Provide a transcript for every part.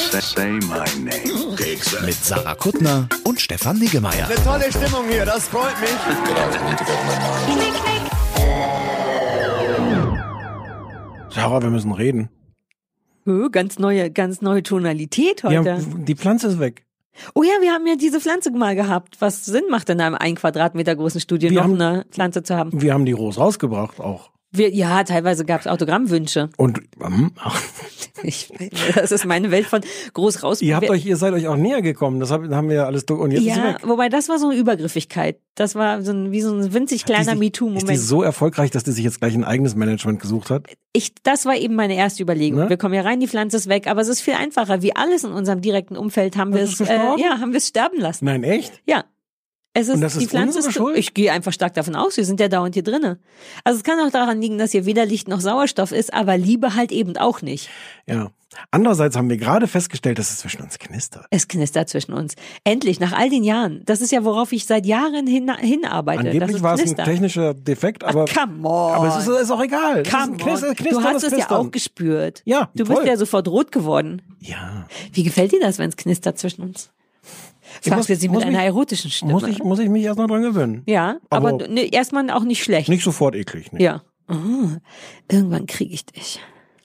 Say my name. mit Sarah Kuttner und Stefan Niggemeier. Tolle Stimmung hier, das freut mich. Sarah, wir müssen reden. Oh, ganz neue, ganz neue Tonalität heute. haben, die Pflanze ist weg. Oh ja, wir haben ja diese Pflanze mal gehabt. Was Sinn macht in einem ein Quadratmeter großen Studio Wir noch haben- eine Pflanze zu haben. Wir haben die Rose rausgebracht auch. Wir, ja, teilweise gab es Autogrammwünsche. Und ähm, Ich, das ist meine Welt von groß raus. ihr habt wir, euch, ihr seid euch auch näher gekommen. Das hab- haben wir ja alles. Und jetzt ja, weg. wobei das war so eine Übergriffigkeit. Das war so ein, wie so ein winzig kleiner die- Ist die MeToo-Moment. so erfolgreich, dass die sich jetzt gleich ein eigenes Management gesucht hat? Ich, das war eben meine erste Überlegung. Ne? Wir kommen ja rein, die Pflanze ist weg, aber es ist viel einfacher. Wie alles in unserem direkten Umfeld haben wir es, äh, ja, haben wir es sterben lassen. Nein, echt? Ja. Es ist, Und das die ist Pflanze unsere ist, Schuld? ich gehe einfach stark davon aus, wir sind ja dauernd hier drinnen. Also es kann auch daran liegen, dass hier weder Licht noch Sauerstoff ist, aber Liebe halt eben auch nicht. Ja. Andererseits haben wir gerade festgestellt, dass es zwischen uns knistert. Es knistert zwischen uns. Endlich, nach all den Jahren. Das ist ja, worauf ich seit Jahren hin, hinarbeite. Angeblich es war es ein technischer Defekt, aber, Come on. aber es ist, ist auch egal. Come ein Knister, on. Knistern Du hast es ja Knistern. auch gespürt. Ja, Du voll. bist ja sofort rot geworden. Ja. Wie gefällt dir das, wenn es knistert zwischen uns? Fragst muss- du sie mit einer mich- erotischen Stimme? Muss ich, muss ich mich erst mal dran gewöhnen. ja, aber, aber- ne, erstmal auch nicht schlecht. Nicht sofort eklig. Ne? Ja. Oh, irgendwann kriege ich dich.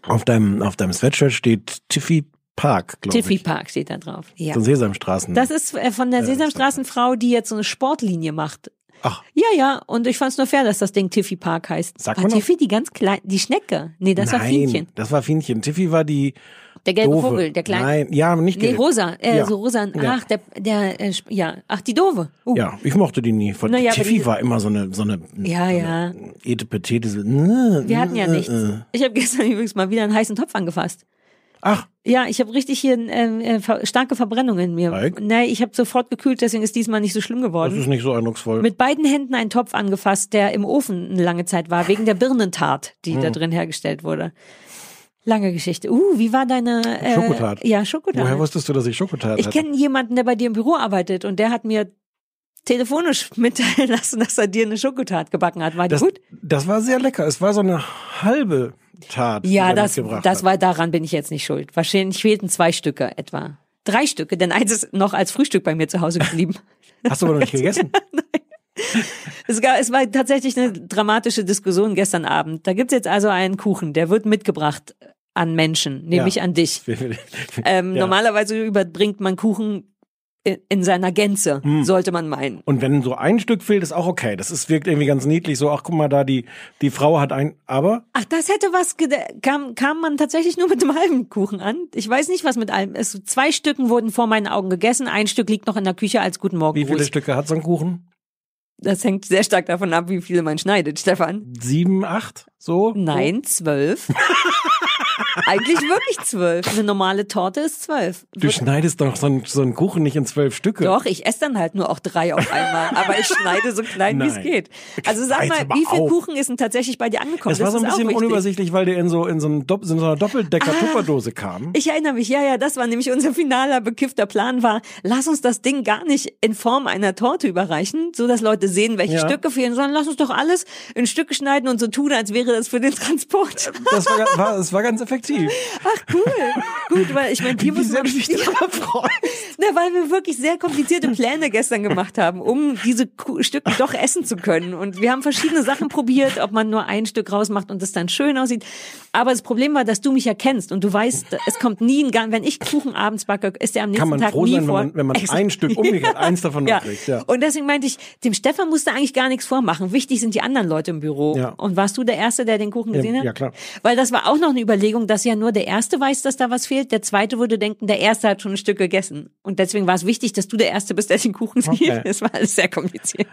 Auf deinem, auf deinem Sweatshirt steht Tiffy Park, glaube Tiffy ich. Park steht da drauf. Ja. So Sesamstraßen. Das ist äh, von der Ja, Sesamstraßenfrau, die jetzt so eine Sportlinie macht. Ach. Ja, ja, und ich fand's nur fair, dass das Ding Tiffy Park heißt. Sagt war Tiffy die ganz klein, die Schnecke? Nee, das Nein, war Fienchen. das war Fienchen. Tiffy war die Der gelbe doofe. Vogel, der kleine. Nein, ja, nicht Nee, gelb. rosa, äh, Ja. so rosa. Ach, der, der, äh, ja, ach, die doofe. Uh. Ja, ich mochte die nie. Von Naja, Tiffy war immer so eine, so eine, Ja, so ja. Etepetete. So, Wir hatten ja nichts. Ich habe gestern übrigens mal wieder einen heißen Topf angefasst. Ach, Ja, ich habe richtig hier ähm, äh, starke Verbrennungen in mir. Alk? Nee, ich habe sofort gekühlt, deswegen ist diesmal nicht so schlimm das geworden. ist nicht so eindrucksvoll. Mit beiden Händen einen Topf angefasst, der im Ofen eine lange Zeit war, wegen der Birnentat, die Hm. da drin hergestellt wurde. Lange Geschichte. Uh, wie war deine äh, Schokotat. Ja, Schokotat. Woher wusstest du, dass ich Schokotat ich kenne jemanden, der bei dir im Büro arbeitet und der hat mir telefonisch mitteilen lassen, dass er dir eine Schokotat gebacken hat. War die das, gut? das war sehr lecker. Es war so eine halbe Tat. Ja, das, das war daran bin ich jetzt nicht schuld. Wahrscheinlich fehlten zwei Stücke etwa. Drei Stücke, denn eins ist noch als Frühstück bei mir zu Hause geblieben. Hast du aber noch nicht gegessen? Es, gab, es war tatsächlich eine dramatische Diskussion gestern Abend. Da gibt's jetzt also einen Kuchen, der wird mitgebracht an Menschen, nämlich Ja. an dich. Ähm, Ja. Normalerweise überbringt man Kuchen in, in seiner Gänze, Hm. sollte man meinen. Und wenn so ein Stück fehlt, ist auch okay. Das ist, wirkt irgendwie ganz niedlich. So, ach guck mal da, die, die Frau hat ein, aber Ach, das hätte was, kam, kam man tatsächlich nur mit dem halben Kuchen an. Ich weiß nicht, was mit allem. Es, zwei Stücken wurden vor meinen Augen gegessen, ein Stück liegt noch in der Küche als Guten Morgen. wie viele Gruß. Stücke hat so ein Kuchen? Das hängt sehr stark davon ab, wie viele man schneidet, Stefan. Sieben, acht? So? Nein, zwölf. Eigentlich wirklich zwölf. Eine normale Torte ist zwölf. Du schneidest doch so einen, so einen Kuchen nicht in zwölf Stücke. Doch, ich esse dann halt nur auch drei auf einmal, aber ich schneide so klein, wie es geht. Also sag mal, wie viel auf. Kuchen ist denn tatsächlich bei dir angekommen? Es war so ein bisschen unübersichtlich, weil der in so, in so, einem Dopp- in so einer Doppeldecker-Tupperdose kam. Ich erinnere mich, ja, ja, das war nämlich unser finaler bekiffter Plan war, lass uns das Ding gar nicht in Form einer Torte überreichen, so dass Leute sehen, welche Ja. Stücke fehlen, sondern lass uns doch alles in Stücke schneiden und so tun, als wäre das für den Transport. Das war, war, das war ganz effektiv. Ach cool, gut, weil ich meine, Wie muss man daran freust. Na, weil wir wirklich sehr komplizierte Pläne gestern gemacht haben, um diese Stücke doch essen zu können. Und wir haben verschiedene Sachen probiert, ob man nur ein Stück rausmacht und es dann schön aussieht. Aber das Problem war, dass du mich ja kennst und du weißt, es kommt nie ein Gang. Wenn ich Kuchen abends backe, ist der am nächsten Kann man Tag froh nie sein, wenn vor. man, wenn man ein Stück umgekehrt, eins davon Ja. noch kriegt. Ja. Und deswegen meinte ich, dem Stefan musste eigentlich gar nichts vormachen. Wichtig sind die anderen Leute im Büro. Ja. Und warst du der Erste, der den Kuchen gesehen Ja, hat? ja, klar. Weil das war auch noch eine Überlegung, dass ja nur der Erste weiß, dass da was fehlt. Der Zweite würde denken, der Erste hat schon ein Stück gegessen. Und deswegen war es wichtig, dass du der Erste bist, der den Kuchen sieht. Okay. Es war alles sehr kompliziert.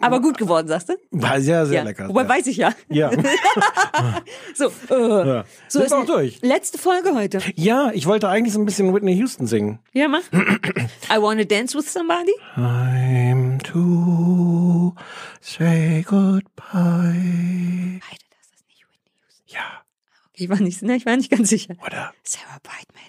Aber gut geworden, sagst du? War sehr, sehr ja. lecker. Wobei ja. weiß ich ja. Ja. So, äh, ja. so ist auch durch. letzte Folge heute. Ja, ich wollte eigentlich so ein bisschen Whitney Houston singen. Ja, mach. I wanna dance with somebody. Time to say goodbye. Heide, das ist nicht Whitney Houston. Ja, Ich war nicht, ne, ich war nicht ganz sicher. oder? Sarah Brightman.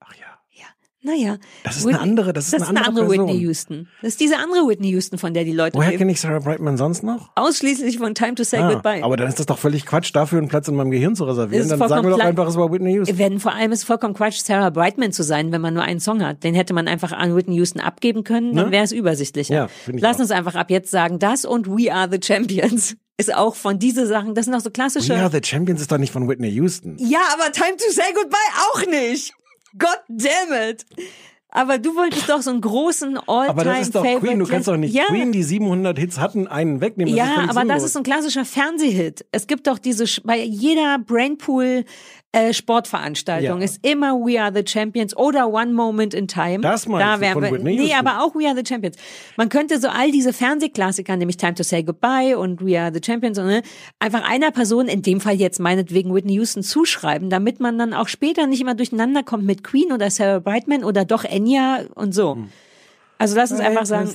Ach ja. Ja. Naja. Das ist eine andere- das ist eine andere andere Person. Whitney Houston. Das ist diese andere Whitney Houston, von der die Leute Woher kenne ich Sarah Brightman sonst noch? Ausschließlich von Time to Say Ah, Goodbye. aber dann ist das doch völlig Quatsch, dafür einen Platz in meinem Gehirn zu reservieren. Ist Dann sagen wir doch einfach, es war Whitney Houston. Wenn vor allem ist es vollkommen Quatsch, Sarah Brightman zu sein, wenn man nur einen Song hat. Den hätte man einfach an Whitney Houston abgeben können, dann Ne? wäre es übersichtlicher. Ja, Lass auch. uns einfach ab jetzt sagen, das und We Are the Champions ist auch von diese Sachen, das sind auch so klassische. Are the Champions ist doch nicht von Whitney Houston. Ja, aber Time to Say Goodbye auch nicht. God damn it. Aber du wolltest doch so einen großen Aber das ist doch All-Time-Favorite. Queen. Du kannst doch nicht ja. Queen, die 700 Hits hatten, einen wegnehmen. Das Ja, aber das ist so ein klassischer Fernsehhit. Es gibt doch diese, bei jeder Brainpool äh, Sportveranstaltung Ja. ist immer We Are the Champions oder One Moment in Time. Das meinst da wären wir, Whitney Nee, aber auch We Are the Champions. Man könnte so all diese Fernsehklassiker, nämlich Time to Say Goodbye und We Are the Champions, und, ne, einfach einer Person, in dem Fall jetzt meinetwegen Whitney Houston, zuschreiben, damit man dann auch später nicht immer durcheinander kommt mit Queen oder Sarah Brightman oder doch Enya und so. Hm. Also lass uns einfach sagen,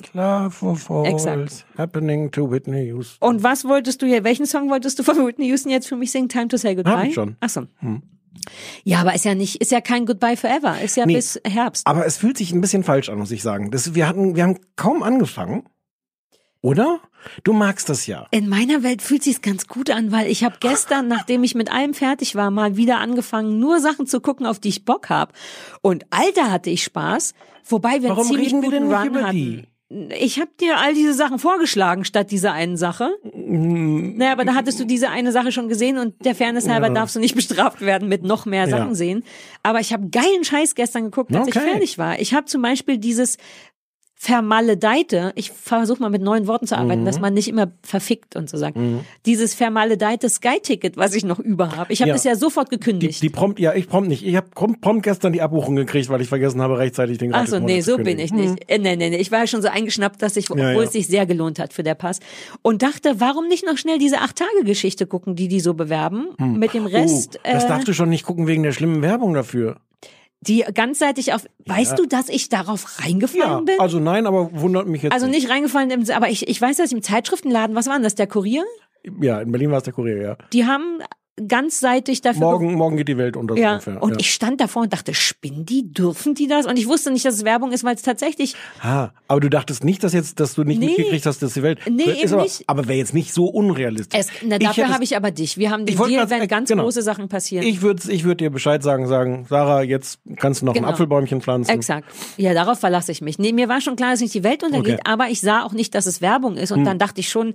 Exakt. happening to Whitney Houston. Und was wolltest du hier, welchen Song wolltest du von Whitney Houston jetzt für mich singen? Time to say goodbye? Hab ich schon. Ach so. Ja, aber ist ja nicht, ist ja kein Goodbye forever. Ist ja Nee. bis Herbst. Aber es fühlt sich ein bisschen falsch an, muss ich sagen. Das, wir hatten, wir haben kaum angefangen. Oder? Du magst das ja. In meiner Welt fühlt sich's ganz gut an, weil ich habe gestern, nachdem ich mit allem fertig war, mal wieder angefangen, nur Sachen zu gucken, auf die ich Bock hab. Und Alter hatte ich Spaß, wobei wir Warum ziemlich reden wir guten Run über hatten. die? Ich habe dir all diese Sachen vorgeschlagen statt dieser einen Sache. Mm. Naja, aber da hattest du diese eine Sache schon gesehen und der Fairness halber darfst du nicht bestraft werden mit noch mehr Sachen Ja. sehen. Aber ich habe geilen Scheiß gestern geguckt, als ich Okay. fertig war. Ich habe zum Beispiel dieses Vermaledeite, ich versuche mal mit neuen Worten zu arbeiten, Mhm. dass man nicht immer verfickt und so sagt. Dieses vermaledeite Sky-Ticket, was ich noch über habe. Ich habe Ja. das ja sofort Die, gekündigt. die prompt, ja, ich prompt nicht. Ich habe prompt, prompt gestern die Abbuchung gekriegt, weil ich vergessen habe, rechtzeitig den Ach so, nee, so bin ich nicht. Äh, Nee, nee, nee. Ich war ja schon so eingeschnappt, dass ich, obwohl Ja, ja. es sich sehr gelohnt hat für der Pass. Und dachte, warum nicht noch schnell diese Acht-Tage-Geschichte gucken, die die so bewerben, mit dem Rest, oh, das äh, darfst du schon nicht gucken wegen der schlimmen Werbung dafür. Die ganzseitig auf, weißt du, dass ich darauf reingefallen Ja, bin? also nein, aber wundert mich jetzt Also nicht reingefallen, im, aber ich, ich weiß, dass ich im Zeitschriftenladen, was war denn das, der Kurier? Ja, in Berlin war es der Kurier, ja. Die haben ganzseitig dafür Morgen, morgen geht die Welt unter. so Ja, ungefähr. und ja. ich stand davor und dachte, spinnen die, dürfen die das? Und ich wusste nicht, dass es Werbung ist, weil es tatsächlich, Ah, aber du dachtest nicht, dass jetzt, dass du nicht Nee. mitgekriegt hast, dass die Welt. Nee, ist eben aber, nicht. Aber wäre jetzt nicht so unrealistisch. es, na, Ich dafür habe ich aber dich. Wir haben den Deal, grad- wenn ganz genau. große Sachen passieren. Ich würde ich würd dir Bescheid sagen, sagen, Sarah, jetzt kannst du noch Genau. ein Apfelbäumchen pflanzen. Exakt. Ja, darauf verlasse ich mich. Nee, mir war schon klar, dass nicht die Welt untergeht, Okay. Hm. aber ich sah auch nicht, dass es Werbung ist. Und dann dachte ich schon,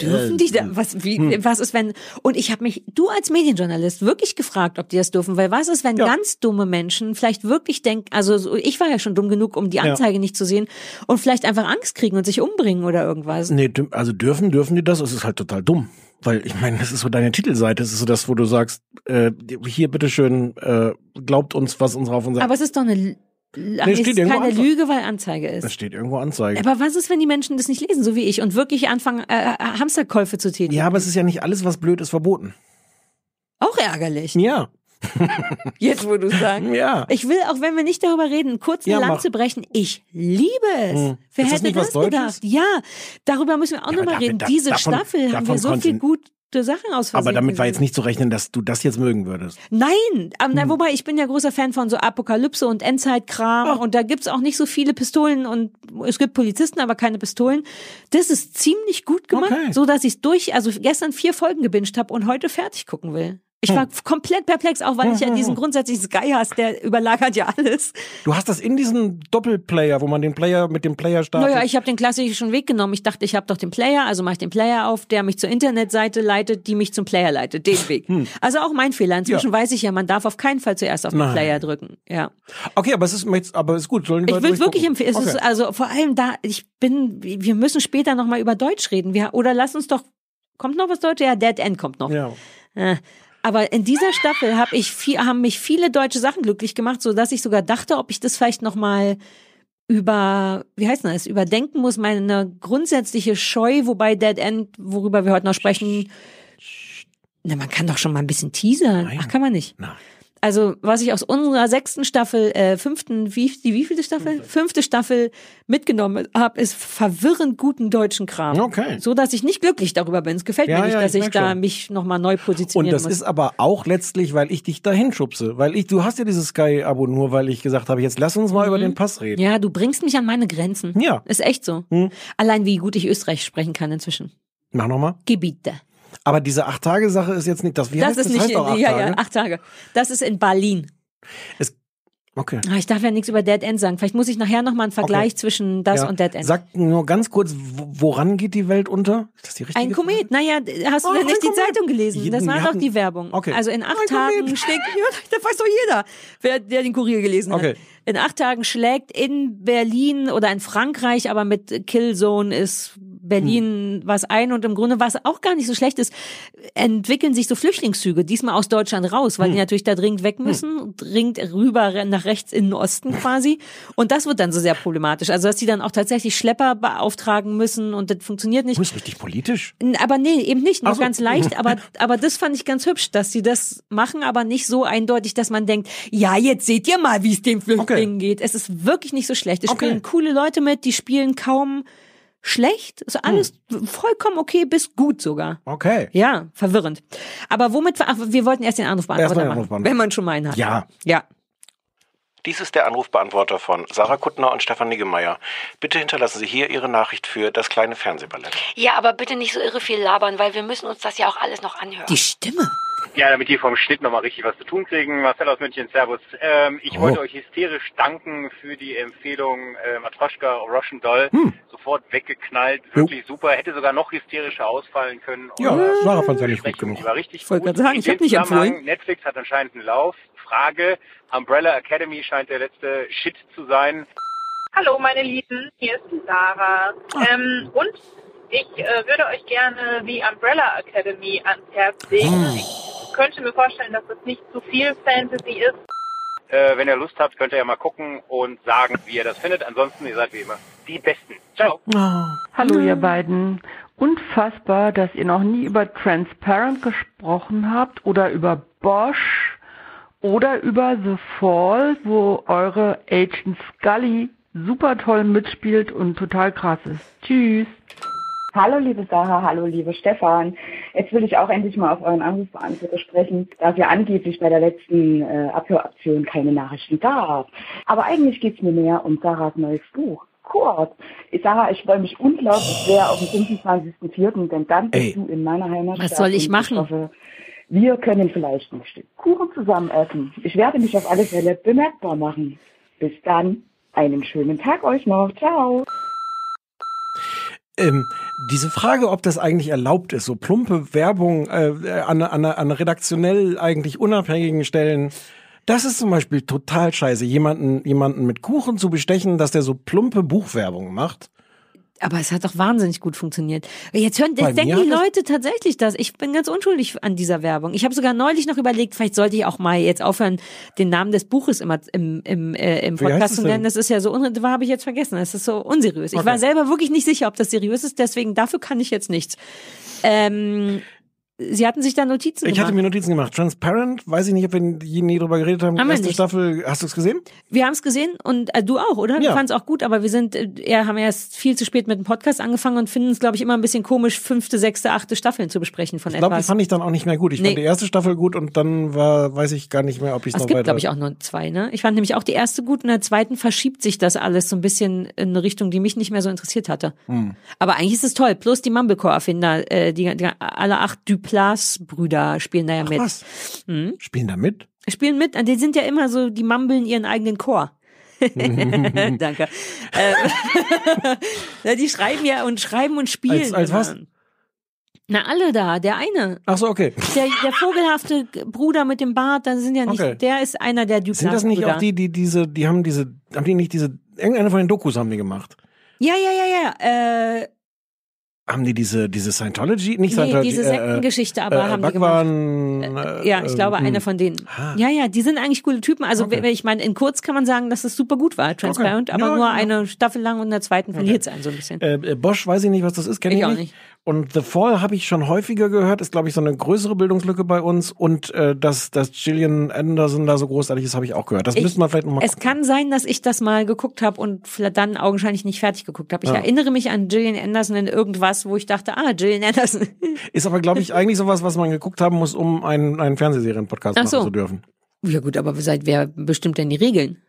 dürfen die da, was, wie, Hm. was ist, wenn, und ich habe mich, du als Medienjournalist, wirklich gefragt, ob die das dürfen, weil was ist, wenn Ja. ganz dumme Menschen vielleicht wirklich denken, also so, ich war ja schon dumm genug, um die Anzeige nicht zu sehen und vielleicht einfach Angst kriegen und sich umbringen oder irgendwas. Nee, also dürfen, dürfen die das? Es ist halt total dumm. Weil ich meine, das ist so deine Titelseite, das ist so das, wo du sagst, äh, hier bitteschön, äh, glaubt uns, was unsere auf unserer. Aber es ist doch eine, Ach, steht es ist keine Anzeige. Lüge, weil Anzeige ist. Das steht irgendwo Anzeige. Aber was ist, wenn die Menschen das nicht lesen, so wie ich, und wirklich anfangen, äh, äh, Hamsterkäufe zu tätigen? ja, aber es ist ja nicht alles, was blöd ist, verboten. Auch ärgerlich. Ja, Jetzt, wo du sagst. ja. Ich will, auch wenn wir nicht darüber reden, kurz eine Ja, mach. Lanze brechen. Ich liebe es. Hm. Wer Ist das hätte das Deutsches? gedacht? Ja, darüber müssen wir auch Ja, nochmal reden. damit- Diese davon- Staffel haben wir davon so viel konnten- gute Sachen aus Versehen Aber damit war jetzt nicht zu rechnen, dass du das jetzt mögen würdest. Nein, aber, Hm. na, wobei ich bin ja großer Fan von so Apokalypse und Endzeitkram und da gibt's auch nicht so viele Pistolen und es gibt Polizisten, aber keine Pistolen. Das ist ziemlich gut gemacht, Okay. so dass ich durch, also gestern vier Folgen gebinged habe und heute fertig gucken will. Ich Hm. war komplett perplex, auch weil ich ja diesen grundsätzlichen Sky hast, der überlagert ja alles. Du hast das in diesem Doppelplayer, wo man den Player mit dem Player startet. Naja, ich habe den klassischen Weg genommen. Ich dachte, ich habe doch den Player, also mache ich den Player auf, der mich zur Internetseite leitet, die mich zum Player leitet. Den Weg. Also auch mein Fehler. Inzwischen Hm. Ja. weiß ich ja, man darf auf keinen Fall zuerst auf den Nein. Player drücken. Ja. okay, aber es ist, jetzt- aber es ist gut. Sollen Ich will wirklich empfehlen. Okay. also vor allem da, ich bin, wir müssen später nochmal über Deutsch reden. Wir, oder lass uns doch, kommt noch was Deutsch? Ja, Dead End kommt noch. ja. Äh, Aber in dieser Staffel hab ich viel, haben mich viele deutsche Sachen glücklich gemacht, so dass ich sogar dachte, ob ich das vielleicht noch mal über, wie heißt das, überdenken muss, meine grundsätzliche Scheu, wobei Dead End, worüber wir heute noch sprechen, na, man kann doch schon mal ein bisschen teasern. Nein. Ach, kann man nicht. Nein. Also, was ich aus unserer sechsten Staffel, äh, fünften, wie, die wievielte Staffel? Fünfte Staffel mitgenommen habe, ist verwirrend guten deutschen Kram. Okay. So, dass ich nicht glücklich darüber bin. Es gefällt Ja, mir nicht, ja, dass ich ich da schon. mich nochmal neu Und positionieren das muss. ist aber auch letztlich, weil ich dich dahin schubse. Weil ich, du hast ja dieses Sky-Abo nur, weil ich gesagt habe, jetzt lass uns mal über den Pass reden. Mhm. ja, du bringst mich an meine Grenzen. Ja. Ist echt so. Hm. Allein wie gut ich Österreich sprechen kann inzwischen. Mach nochmal. Gebiete. Aber diese Acht-Tage-Sache ist jetzt nicht das. Wie das heißt ist das? nicht, heißt auch acht ja, Tage. ja, acht Tage. Das ist in Berlin. Okay. Ah, Ich darf ja nichts über Dead End sagen. Vielleicht muss ich nachher nochmal einen Vergleich Okay. zwischen das ja. und Dead End. Sag nur ganz kurz, wo- woran geht die Welt unter? Ist das die richtige Ein Komet. Naja, hast du Oh, denn nicht die Komet. Zeitung gelesen? Das war doch die Werbung. Okay. Also in acht Ein Tagen Komet. schlägt, ja, das weiß doch jeder, wer, der den Kurier gelesen hat. Okay. In acht Tagen schlägt in Berlin oder in Frankreich, aber mit Killzone ist Berlin Hm. was ein und im Grunde, was auch gar nicht so schlecht ist, entwickeln sich so Flüchtlingszüge, diesmal aus Deutschland raus, Hm. weil die natürlich da dringend weg müssen, dringend rüber nach rechts in den Osten quasi. Und das wird dann so sehr problematisch. Also, dass die dann auch tatsächlich Schlepper beauftragen müssen und das funktioniert nicht. Du bist richtig politisch. Aber nee, eben nicht, nur so. ganz leicht, aber, aber das fand ich ganz hübsch, dass sie das machen, aber nicht so eindeutig, dass man denkt, ja, jetzt seht ihr mal, wie es den Flüchtlingen geht. Es ist wirklich nicht so schlecht. Es Okay. spielen coole Leute mit, die spielen kaum schlecht. Also alles vollkommen okay bis gut sogar. Okay. Ja, verwirrend. Aber womit, wir- ach, wir wollten erst den Anrufbeantworter Erstmal den machen, Anrufbeantworter. wenn man schon mal einen hat. Ja. Ja. Dies ist der Anrufbeantworter von Sarah Kuttner und Stefan Niggemeier. Bitte hinterlassen Sie hier Ihre Nachricht für das kleine Fernsehballett. Ja, aber bitte nicht so irre viel labern, weil wir müssen uns das ja auch alles noch anhören. Die Stimme. Ja, damit die vom Schnitt nochmal richtig was zu tun kriegen. Marcel aus München, Servus. Ähm, ich Oh. wollte euch hysterisch danken für die Empfehlung äh, Matroschka Russian Doll. Hm. Sofort weggeknallt, wirklich super. Hätte sogar noch hysterischer ausfallen können. Ja, äh, Sarah fand's ja nicht die gut genug. Die war richtig Ich wollte gut. gerade sagen, ich hab dem nicht Zusammenhang, empfohlen. Netflix hat anscheinend einen Lauf. Frage, Umbrella Academy scheint der letzte Shit zu sein. Hallo meine Lieben, hier ist die Sarah. Ähm, und ich äh, würde euch gerne die Umbrella Academy ans Herz legen. Ich könnte mir vorstellen, dass das nicht zu viel Fantasy ist. Äh, wenn ihr Lust habt, könnt ihr ja mal gucken und sagen, wie ihr das findet. Ansonsten, ihr seid wie immer die Besten. Ciao. Hallo ihr beiden. Unfassbar, dass ihr noch nie über Transparent gesprochen habt oder über Bosch oder über The Fall, wo eure Agent Scully super toll mitspielt und total krass ist. Tschüss. Hallo liebe Sarah, hallo liebe Stefan. Jetzt will ich auch endlich mal auf euren Anrufbeantworter sprechen, da es ja angeblich bei der letzten äh, Abhöraktion keine Nachrichten gab. Aber eigentlich geht's mir mehr um Sarahs neues Buch. Kurt. Ich, Sarah, ich freue mich unglaublich sehr auf den 25.04., denn dann bist Ey. du in meiner Heimatstadt. Was soll ich machen? Ich hoffe, wir können vielleicht ein Stück Kuchen zusammen essen. Ich werde mich auf alle Fälle bemerkbar machen. Bis dann. Einen schönen Tag euch noch. Ciao. Ähm, diese Frage, ob das eigentlich erlaubt ist, so plumpe Werbung äh, an, an, an redaktionell eigentlich unabhängigen Stellen, das ist zum Beispiel total scheiße, jemanden, jemanden mit Kuchen zu bestechen, dass der so plumpe Buchwerbung macht. Aber es hat doch wahnsinnig gut funktioniert. Jetzt hören, jetzt denken die Leute tatsächlich das. Ich bin ganz unschuldig an dieser Werbung. Ich habe sogar neulich noch überlegt, vielleicht sollte ich auch mal jetzt aufhören, den Namen des Buches immer im, im, äh, im Podcast zu nennen. Das ist ja so, un- war habe ich jetzt vergessen. Das ist so unseriös. Ich Okay. war selber wirklich nicht sicher, ob das seriös ist. Deswegen dafür kann ich jetzt nichts. Ähm, Sie hatten sich da Notizen Ich gemacht. hatte mir Notizen gemacht. Transparent, weiß ich nicht, ob wir nie drüber geredet haben. Haben Erste nicht. Staffel, hast du es gesehen? Wir haben es gesehen und äh, du auch, oder? Ja. Wir fanden es auch gut, aber wir sind, äh, ja, haben erst viel zu spät mit dem Podcast angefangen und finden es, glaube ich, immer ein bisschen komisch, fünfte, sechste, achte Staffeln zu besprechen von Ich glaube, die etwas. fand ich dann auch nicht mehr gut. Ich Nee. fand die erste Staffel gut und dann war, weiß ich gar nicht mehr, ob ich es Es noch gibt, weiter. glaube ich, auch nur zwei, ne? Ich fand nämlich auch die erste gut und in der zweiten verschiebt sich das alles so ein bisschen in eine Richtung, die mich nicht mehr so interessiert hatte. Hm. Aber eigentlich ist es toll. Plus die Mumblecore-Erfinder, äh, die, die, alle acht Duplass-Brüder spielen da ja mit. Was? Hm? Spielen da mit? Spielen mit, die sind ja immer so, die mumbeln ihren eigenen Chor. Danke. Ähm, die schreiben ja und schreiben und spielen. Als- als was? Na, alle da, der eine. Ach so, okay. Der, der vogelhafte Bruder mit dem Bart, das sind ja nicht, Okay. der ist einer der Duplass Sind das nicht auch die, die diese, die haben diese, haben die nicht diese, irgendeine von den Dokus haben die gemacht? Ja, ja, ja, ja. Äh, haben die diese, diese Scientology, nicht Nee, Scientology, diese Sektengeschichte aber haben die Bhagwan, Äh, ja, ich äh, glaube, hm. einer von denen. Ja, ja, die sind eigentlich coole Typen. Also, Okay. ich meine, in kurz kann man sagen, dass es super gut war, Transparent, Okay. aber Ja, nur ja. eine Staffel lang und in der zweiten verliert es einen so ein bisschen. Äh, äh, Bosch weiß ich nicht, was das ist, kenne Ich ich, auch nicht. Und The Fall habe ich schon häufiger gehört, ist glaube ich so eine größere Bildungslücke bei uns und äh, dass dass Gillian Anderson da so großartig ist, habe ich auch gehört. Das Ich- müsste man vielleicht noch mal Es kann sein, dass ich das mal geguckt habe und dann augenscheinlich nicht fertig geguckt habe. Ich Ja. erinnere mich an Gillian Anderson in irgendwas, wo ich dachte, ah, Gillian Anderson. Ist aber glaube ich eigentlich sowas, was man geguckt haben muss, um einen einen Fernsehserien-Podcast Ach machen so. zu dürfen. Ja gut, aber seit wer bestimmt denn die Regeln?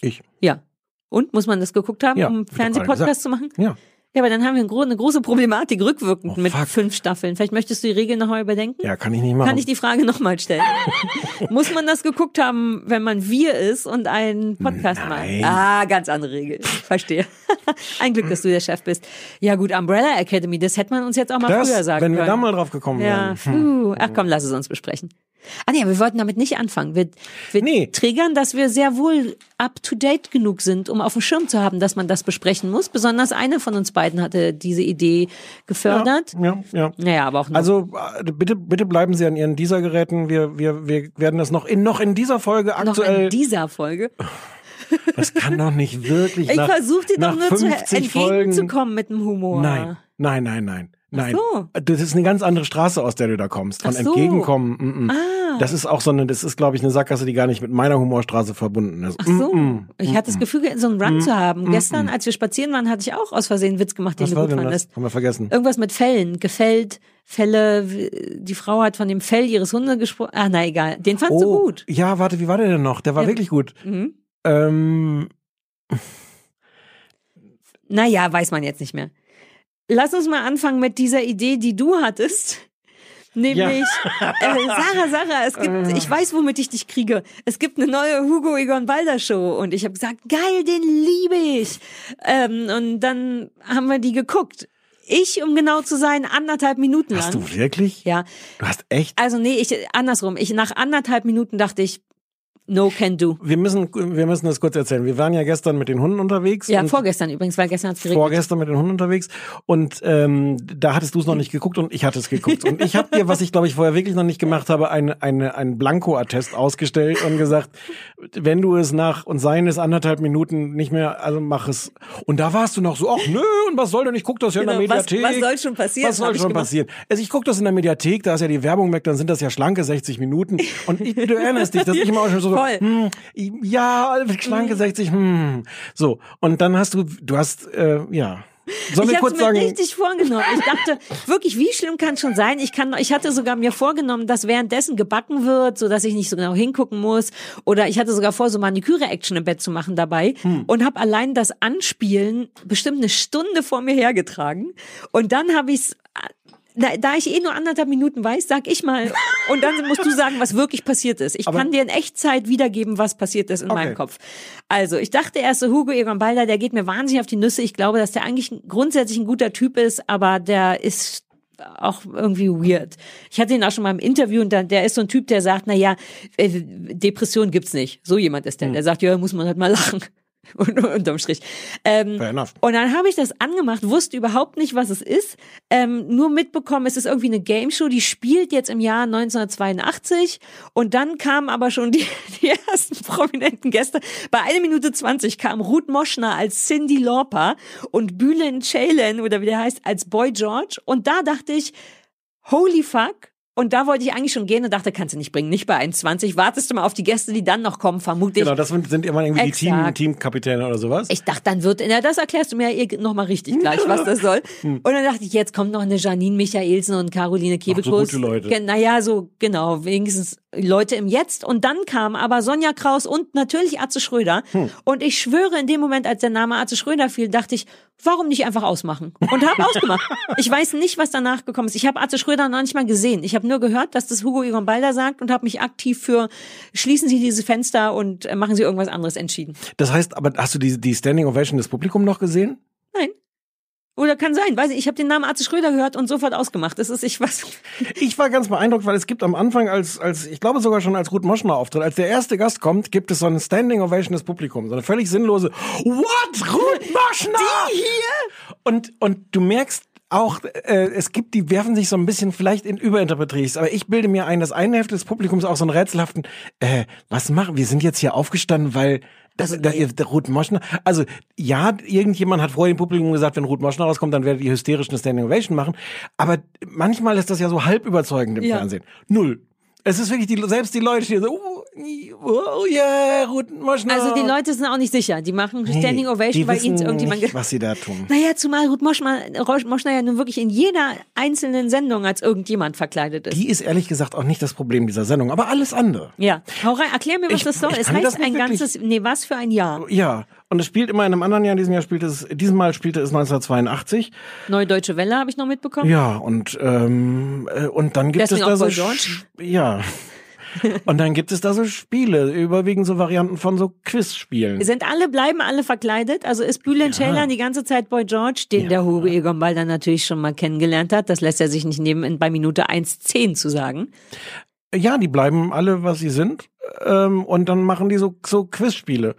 Ich. Ja. Und muss man das geguckt haben, Ja, um Fernsehpodcast zu machen? Ja. Ja, aber dann haben wir eine große Problematik rückwirkend Oh, mit fünf Staffeln. Vielleicht möchtest du die Regeln nochmal überdenken? Ja, kann ich nicht machen. Kann ich die Frage nochmal stellen? Muss man das geguckt haben, wenn man wir ist und einen Podcast Nein. macht? Ah, ganz andere Regel. Verstehe. Ein Glück, dass du der Chef bist. Ja gut, Umbrella Academy, das hätte man uns jetzt auch mal das, früher sagen wenn wir können. da mal drauf gekommen ja, wären. Hm. Ach komm, lass es uns besprechen. Ah nee, wir wollten damit nicht anfangen. Wir, wir Nee. triggern, dass wir sehr wohl up-to-date genug sind, um auf dem Schirm zu haben, dass man das besprechen muss. Besonders eine von uns beiden hatte diese Idee gefördert. Ja, ja. Naja, aber auch nur. Also äh, bitte, bitte bleiben Sie an Ihren dieser Geräten. Wir, wir, wir werden das noch in noch in dieser Folge noch aktuell. in dieser Folge. das kann doch nicht wirklich. Ich versuche dir doch nur zu 50 Folgen. entgegenzukommen mit dem Humor. Nein, nein, nein, nein. Nein, so. das ist eine ganz andere Straße, aus der du da kommst. Von so. entgegenkommen. Mm, mm. Ah. Das ist auch so eine, das ist, glaube ich, eine Sackgasse, die gar nicht mit meiner Humorstraße verbunden ist. Ach so. Mm, mm. Ich hatte das Gefühl, so einen Run zu haben. Gestern, als wir spazieren waren, hatte ich auch aus Versehen Witz gemacht, den Was du gut denn das? fandest. Haben wir vergessen. Irgendwas mit Fällen, gefällt, Fälle, die Frau hat von dem Fell ihres Hundes gesprochen. Ah, na egal. Den fandst du gut. Ja, warte, wie war der denn noch? Der war Ja. wirklich gut. Mhm. Ähm, Naja, weiß man jetzt nicht mehr. Lass uns mal anfangen mit dieser Idee, die du hattest. Nämlich, äh, Sarah, Sarah, es gibt, ich weiß, womit ich dich kriege. Es gibt eine neue Hugo Egon Balder Show und ich habe gesagt, geil, den liebe ich. Ähm, und dann haben wir die geguckt. Ich, um genau zu sein, anderthalb Minuten lang. hast du wirklich? Ja, Du hast echt? also nee, ich andersrum. Ich nach anderthalb Minuten dachte ich, no can do. Wir müssen, wir müssen das kurz erzählen. Wir waren ja gestern mit den Hunden unterwegs. Ja, vorgestern übrigens, weil gestern hat's geregnet. vorgestern mit den Hunden unterwegs und ähm, da hattest du es noch nicht geguckt und ich hatte es geguckt und ich habe dir, was ich glaube ich vorher wirklich noch nicht gemacht habe, eine eine ein Blanko-Attest ausgestellt und gesagt, wenn du es nach und seien es anderthalb Minuten nicht mehr, also mach es. Und da warst du noch so, ach nö, und was soll denn? Ich guck das ja in Genau, der was- Mediathek. was soll schon passieren, Was soll schon passieren? Also ich guck das in der Mediathek, da ist ja die Werbung weg, dann sind das ja schlanke 60 Minuten und ich, du erinnerst dich, dass ich immer auch schon so, Voll. hm, ja, schlanke 60, hm. So, und dann hast du, du hast, äh, ja. Sollen ich habe mir sagen, richtig vorgenommen. Ich dachte, wirklich, wie schlimm kann es schon sein? Ich kann, ich hatte sogar mir vorgenommen, dass währenddessen gebacken wird, so dass ich nicht so genau hingucken muss. Oder ich hatte sogar vor, so Maniküre-Action im Bett zu machen dabei Hm. und habe allein das Anspielen bestimmt eine Stunde vor mir hergetragen. Und dann habe ich's da, da ich eh nur anderthalb Minuten weiß, sag ich mal. Und dann musst du sagen, was wirklich passiert ist. Ich Aber- kann dir in Echtzeit wiedergeben, was passiert ist in Okay. meinem Kopf. Also, ich dachte erst so, Hugo Egon Balder, der geht mir wahnsinnig auf die Nüsse. Ich glaube, dass der eigentlich grundsätzlich ein guter Typ ist, aber der ist auch irgendwie weird. Ich hatte ihn auch schon mal im Interview und dann, der ist so ein Typ, der sagt, na ja, äh, Depression gibt's nicht. So jemand ist der. Hm. Der sagt, ja, muss man halt mal lachen. Und, unterm Strich. Ähm, Fair enough. und dann habe ich das angemacht, wusste überhaupt nicht, was es ist. Ähm, nur mitbekommen, es ist irgendwie eine Game Show, die spielt jetzt im Jahr 1982. Und dann kamen aber schon die, die ersten prominenten Gäste. Bei 1 Minute 20 kam Ruth Moschner als Cindy Lauper und Bülent Ceylan, oder wie der heißt, als Boy George. Und da dachte ich, holy fuck. Und da wollte ich eigentlich schon gehen und dachte, kannst du nicht bringen, nicht bei 1,20. Wartest du mal auf die Gäste, die dann noch kommen, vermutlich. genau, das sind, immer irgendwie die Team, Exakt. Teamkapitäne oder sowas. Ich dachte, dann wird, na, das erklärst du mir ja nochmal richtig gleich, was das soll. Hm. Und dann dachte ich, jetzt kommt noch eine Janine Michaelsen und Caroline Kebekus. gute Leute. Naja, so, genau, wenigstens Leute im Jetzt. Und dann kam aber Sonja Kraus und natürlich Atze Schröder. Hm. Und ich schwöre, in dem Moment, als der Name Atze Schröder fiel, dachte ich, warum nicht einfach ausmachen? Und habe ausgemacht. Ich weiß nicht, was danach gekommen ist. Ich habe Atze Schröder noch nicht mal gesehen. Ich habe nur gehört, dass das Hugo Egon Balder sagt und habe mich aktiv für schließen Sie diese Fenster und äh, machen Sie irgendwas anderes entschieden. Das heißt, aber hast du die, die Standing Ovation des Publikums noch gesehen? Nein. Oder kann sein, weiß ich. Ich habe den Namen Arze Schröder gehört und sofort ausgemacht. Das ist ich was. Ich war ganz beeindruckt, weil es gibt am Anfang, als, als ich glaube sogar schon als Ruth Moschner auftritt, als der erste Gast kommt, gibt es so eine Standing Ovation des Publikums. So eine völlig sinnlose What? Ruth Moschner! Die hier? Und, und du merkst, auch, äh, es gibt, die werfen sich so ein bisschen vielleicht in Überinterpretrichs, aber ich bilde mir ein, dass eine Hälfte des Publikums auch so einen rätselhaften, äh, was machen, wir sind jetzt hier aufgestanden, weil das, Also, da, ihr- der Ruth Moschner, also ja, irgendjemand hat vor dem Publikum gesagt, wenn Ruth Moschner rauskommt, dann werdet ihr hysterisch eine Standing Ovation machen, aber manchmal ist das ja so halb überzeugend im Ja. Fernsehen. Null. Es ist wirklich die, selbst die Leute, die so, oh, oh yeah, Ruth Moschner. Also die Leute sind auch nicht sicher. Die machen Standing Ovation, weil ihnen irgendjemand nicht, was sie da tun. Naja, zumal Ruth Moschner, Moschner ja nun wirklich in jeder einzelnen Sendung als irgendjemand verkleidet ist. Die ist ehrlich gesagt auch nicht das Problem dieser Sendung, aber alles andere. Ja, hau rein, erklär mir, was Ich- das soll. Es heißt ein wirklich- ganzes, nee, was für ein Jahr? Ja, und es spielt immer in einem anderen Jahr. In diesem Jahr spielte es, diesmal spielte es 1982. Neue Deutsche Welle habe ich noch mitbekommen. Ja, und ähm, äh, und dann gibt Deswegen es da auch so ja. und dann gibt es da so Spiele, überwiegend so Varianten von so Quizspielen. Sind alle, bleiben alle verkleidet? Also ist Bülent Ceylan die ganze Zeit Boy George, den der Hugo Egon Balder natürlich schon mal kennengelernt hat. Das lässt er sich nicht nehmen, bei Minute 1,10 zu sagen. Ja, die bleiben alle, was sie sind, ähm, und dann machen die so so Quizspiele.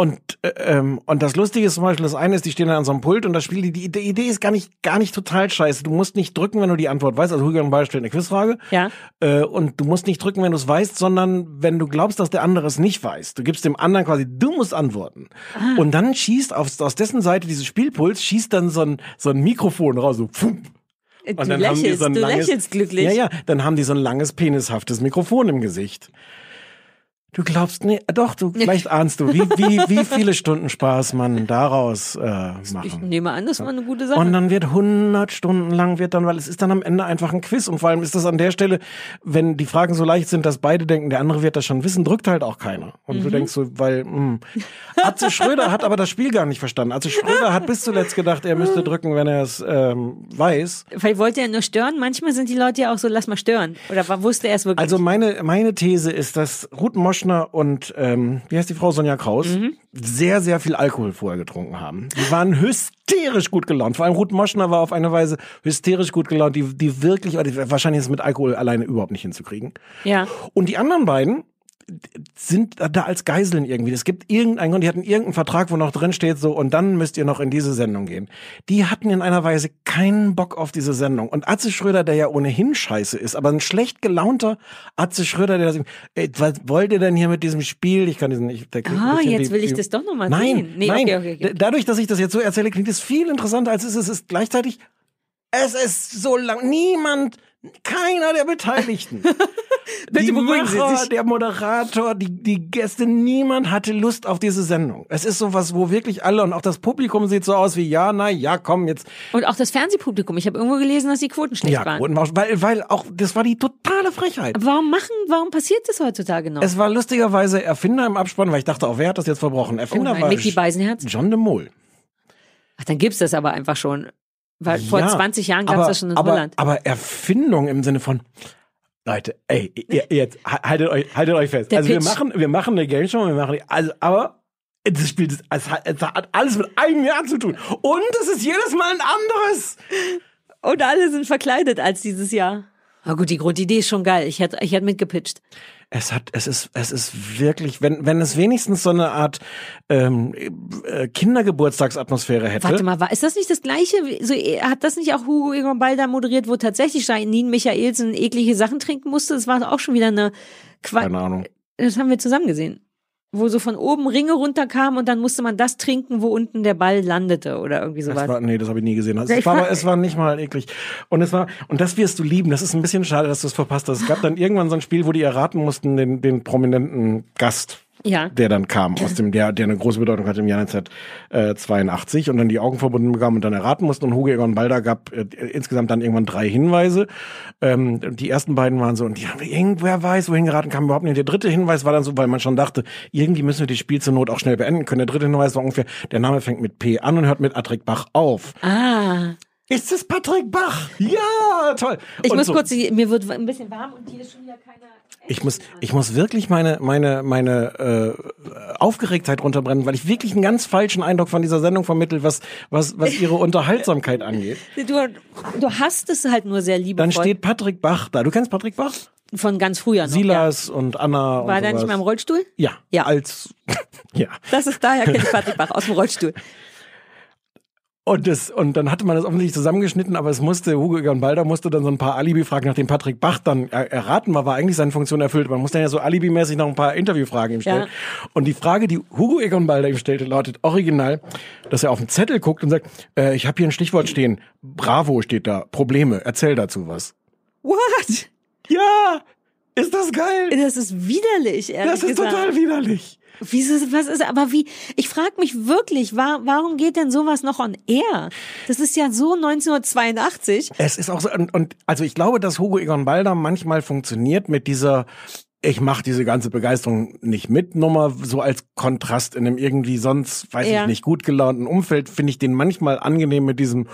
Und äh, ähm, und das Lustige ist zum Beispiel, das eine ist, die stehen dann an so einem Pult und das Spiel, die, die, Idee ist gar nicht gar nicht total scheiße. Du musst nicht drücken, wenn du die Antwort weißt. Also Hugo Ball stellt eine Quizfrage. Ja. Äh, und du musst nicht drücken, wenn du es weißt, sondern wenn du glaubst, dass der andere es nicht weiß. Du gibst dem anderen quasi, du musst antworten. Ah. Und dann schießt aus, aus dessen Seite dieses Spielpuls, schießt dann so ein, so ein Mikrofon raus, so pfum. Du Und dann haben die lächelst, so ein du langes, lächelst glücklich. Ja, ja, dann haben die so ein langes, penishaftes Mikrofon im Gesicht. Du glaubst, nee, doch, du, vielleicht ahnst du, wie, wie, wie viele Stunden Spaß man daraus äh, Ich machen. nehme an, das war eine gute Sache. Und dann wird 100 Stunden lang wird dann, weil es ist dann am Ende einfach ein Quiz und vor allem ist das an der Stelle, wenn die Fragen so leicht sind, dass beide denken, der andere wird das schon wissen, drückt halt auch keiner. Und Mhm. du denkst so, weil, mh. Atze Schröder hat aber das Spiel gar nicht verstanden. Atze Schröder hat bis zuletzt gedacht, er müsste drücken, wenn er es ähm, weiß. Vielleicht wollte er nur stören. Manchmal sind die Leute ja auch so, lass mal stören. Oder war- wusste er es wirklich? Also meine, meine These ist, dass Ruth Moschner und, ähm, wie heißt die Frau, Sonja Kraus, Mhm. sehr, sehr viel Alkohol vorher getrunken haben. Die waren hysterisch gut gelaunt. Vor allem Ruth Moschner war auf eine Weise hysterisch gut gelaunt, die, die wirklich, wahrscheinlich ist es mit Alkohol alleine überhaupt nicht hinzukriegen. ja. Und die anderen beiden sind da als Geiseln irgendwie. Es gibt irgendeinen Grund, die hatten irgendeinen Vertrag, wo noch drin steht so, und dann müsst ihr noch in diese Sendung gehen. Die hatten in einer Weise keinen Bock auf diese Sendung. Und Atze Schröder, der ja ohnehin scheiße ist, aber ein schlecht gelaunter Atze Schröder, der das, ey, was wollt ihr denn hier mit diesem Spiel? Ich kann diesen, ich, der Ah, jetzt wie- will ich das doch noch mal nein, sehen. Nee, nein. okay, okay, okay. Dadurch, dass ich das jetzt so erzähle, klingt es viel interessanter, als es ist. Es ist gleichzeitig, es ist so lang, niemand, keiner der Beteiligten. Die Macher, der Moderator, die, die Gäste, niemand hatte Lust auf diese Sendung. Es ist sowas, wo wirklich alle und auch das Publikum sieht so aus wie, ja, na ja, komm, jetzt. Und auch das Fernsehpublikum. Ich habe irgendwo gelesen, dass die Quoten schlecht Ja, waren. Quotenmausch, weil, weil auch, das war die totale Frechheit. Aber warum machen, warum passiert das heutzutage noch? Es war lustigerweise Erfinder im Abspann, weil ich dachte auch, wer hat das jetzt verbrochen? Erfinder Oh nein, war Mickey Beisenherz? John de Mol. Ach, dann gibt's das aber einfach schon. Weil vor Ja, 20 Jahren gab's aber, das schon in aber, Holland. Aber Erfindung im Sinne von, Leute, ey, ihr, jetzt haltet euch, haltet euch fest. Der also wir Pitch. machen, wir machen eine Game Show, wir machen, die- also, aber das Spiel, das, es hat, es hat alles mit einem Jahr zu tun. Und es ist jedes Mal ein anderes. Und alle sind verkleidet als dieses Jahr. Na gut, die Grundidee ist schon geil. Ich hätte, ich hätte mitgepitcht. Es hat, es ist, es ist wirklich, wenn, wenn es wenigstens so eine Art ähm, äh, Kindergeburtstagsatmosphäre hätte. Warte mal, war, ist das nicht das Gleiche? So, äh, hat das nicht auch Hugo Egon Balder moderiert, wo tatsächlich Janine Michaelsen eklige Sachen trinken musste? Das war auch schon wieder eine Qua Keine Ahnung. Das haben wir zusammen gesehen. Wo so von oben Ringe runterkamen und dann musste man das trinken, wo unten der Ball landete oder irgendwie Das sowas. war, nee, das habe ich nie gesehen. Es Ja, war, fand- es war nicht mal eklig. Und es war, und das wirst du lieben. Das ist ein bisschen schade, dass du es verpasst hast. Es gab dann irgendwann so ein Spiel, wo die erraten mussten, den, den prominenten Gast. Ja. Der dann kam, aus dem, der, der eine große Bedeutung hatte im Jahr 1982 und dann die Augen verbunden bekam und dann erraten mussten. Und Hugo Egon Balder gab äh, insgesamt dann irgendwann drei Hinweise. Ähm, die ersten beiden waren so, und die haben irgendwer weiß, wohin geraten, kam überhaupt nicht. Der dritte Hinweis war dann so, weil man schon dachte, irgendwie müssen wir das Spiel zur Not auch schnell beenden können. Der dritte Hinweis war ungefähr, der Name fängt mit P an und hört mit Atrik Bach auf. Ah. Ist es Patrick Bach? Ja, toll. Ich Und muss so. kurz, mir wird ein bisschen warm und hier ist schon wieder keiner. Ich muss, ich muss wirklich meine, meine, meine äh, Aufgeregtheit runterbrennen, weil ich wirklich einen ganz falschen Eindruck von dieser Sendung vermittel, was, was, was ihre Unterhaltsamkeit angeht. Du, du hast es halt nur sehr liebevoll. Dann steht Patrick Bach da. Du kennst Patrick Bach? Von ganz früher noch. Silas und Anna. ja. War und der nicht sowas. mal im Rollstuhl? Ja. Ja. Als, ja. Das ist daher kenne ich Patrick Bach aus dem Rollstuhl. Und, das, und dann hatte man das offensichtlich zusammengeschnitten, aber es musste, Hugo Egon Balder musste dann so ein paar Alibi-Fragen, nachdem Patrick Bach dann er, erraten war, war eigentlich seine Funktion erfüllt. Man musste dann ja so alibimäßig noch ein paar Interviewfragen ihm stellen. Ja. Und die Frage, die Hugo Egon Balder ihm stellte, lautet original, dass er auf den Zettel guckt und sagt, äh, ich habe hier ein Stichwort stehen, Bravo steht da, Probleme, erzähl dazu was. What? Ja, ist das geil? Das ist widerlich, ehrlich Das ist gesagt. total widerlich. Wieso, was ist, aber wie, ich frage mich wirklich, wa, warum geht denn sowas noch on air? Das ist ja so 1982. Es ist auch so, und, und also ich glaube, dass Hugo Egon Balder manchmal funktioniert mit dieser ich mache diese ganze Begeisterung nicht mit Nummer, so als Kontrast in einem irgendwie sonst, weiß Ja. ich nicht, gut gelaunten Umfeld, finde ich den manchmal angenehm mit diesem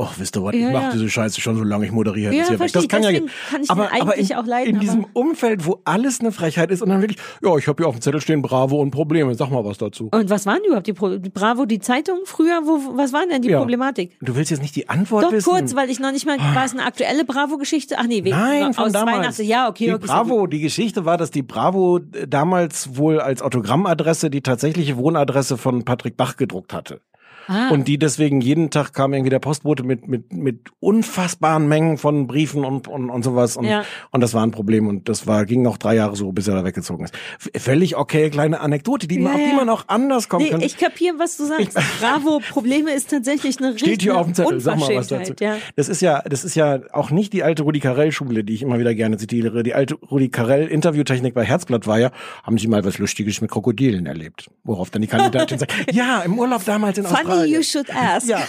ach, wisst ihr was, Ja, ich mache ja. diese Scheiße schon so lange, ich moderiere Ja, hier weg. Das kann ja Deswegen gehen. kann ich aber, aber eigentlich in, auch leiden, in diesem Umfeld, wo alles eine Frechheit ist und dann wirklich, ja, ich habe hier auf dem Zettel stehen Bravo und Probleme, sag mal was dazu. Und was waren überhaupt die, Pro die Bravo, die Zeitung früher? Wo, was war denn die Ja. Problematik? Du willst jetzt nicht die Antwort Doch wissen? kurz, weil ich noch nicht mal, war es eine aktuelle Bravo-Geschichte? Ach nee, wegen, Nein, von aus damals. 82. Ja, okay, die okay. Bravo, die Geschichte war, dass die Bravo äh, damals wohl als Autogrammadresse die tatsächliche Wohnadresse von Patrick Bach gedruckt hatte. Ah. Und die deswegen jeden Tag kam irgendwie der Postbote mit, mit, mit unfassbaren Mengen von Briefen und, und, und sowas. Und, Ja. und das war ein Problem. Und das war, ging noch drei Jahre so, bis er da weggezogen ist. Völlig okay, kleine Anekdote, die, Ja, auf die man auch anders kommen Nee, könnte. ich kapiere, was du sagst. Bravo, Probleme ist tatsächlich eine Steht hier richtige auf dem Zettel, sag mal was dazu. Ja. Das ist ja, das ist ja auch nicht die alte Rudi Carell Schule, die ich immer wieder gerne zitiere. Die alte Rudi Carell Interviewtechnik bei Herzblatt war ja, haben Sie mal was Lustiges mit Krokodilen erlebt? Worauf dann die Kandidatin sagt, ja, im Urlaub damals in Funny Australien. You should ask. Ja,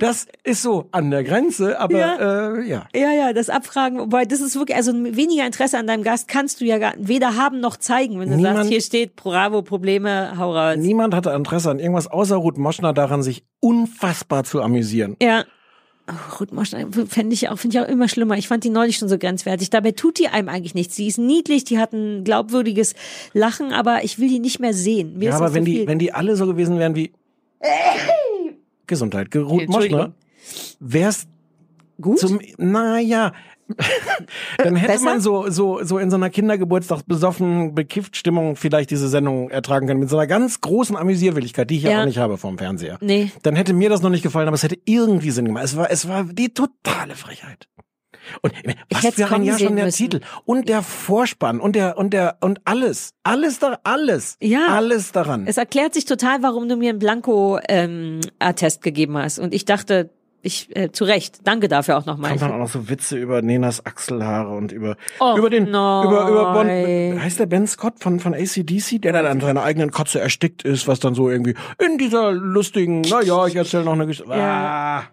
das ist so an der Grenze, aber Ja. Äh, ja. Ja, ja, das Abfragen, wobei das ist wirklich, also weniger Interesse an deinem Gast kannst du ja gar, weder haben noch zeigen, wenn du Niemand- sagst, hier steht Bravo, Probleme, hau raus. Niemand hatte Interesse an irgendwas außer Ruth Moschner daran, sich unfassbar zu amüsieren. Ja. Oh, Ruth Moschner fände ich auch, finde ich auch immer schlimmer. Ich fand die neulich schon so grenzwertig. Dabei tut die einem eigentlich nichts. Die ist niedlich, die hat ein glaubwürdiges Lachen, aber ich will die nicht mehr sehen. Mir Ja, aber wenn so die, viel. wenn die alle so gewesen wären wie Gesundheit, Ge- Ruth. Moschner, wär's Gut? zum, naja, dann hätte Besser? man so, so, so in so einer Kindergeburtstags besoffen, bekifft Stimmung vielleicht diese Sendung ertragen können, mit so einer ganz großen Amüsierwilligkeit, die ich ja, Ja. auch nicht habe vom Fernseher. Nee. Dann hätte mir das noch nicht gefallen, aber es hätte irgendwie Sinn gemacht. Es war, es war die totale Frechheit. Und was für ein Jahr schon der müssen. Titel und der Vorspann und der und der und alles, alles da, alles, Ja. alles daran. Es erklärt sich total, warum du mir einen Blanko-Attest gegeben hast. Und ich dachte, ich, äh, zu Recht, danke dafür auch nochmal. kommt dann auch noch so Witze über Nenas Achselhaare und über Och, über den nein. über über Bon, heißt der Ben Scott von von ACDC, der dann an seiner eigenen Kotze erstickt ist, was dann so irgendwie in dieser lustigen, na ja, ich erzähle noch eine Geschichte. Ja. Ah.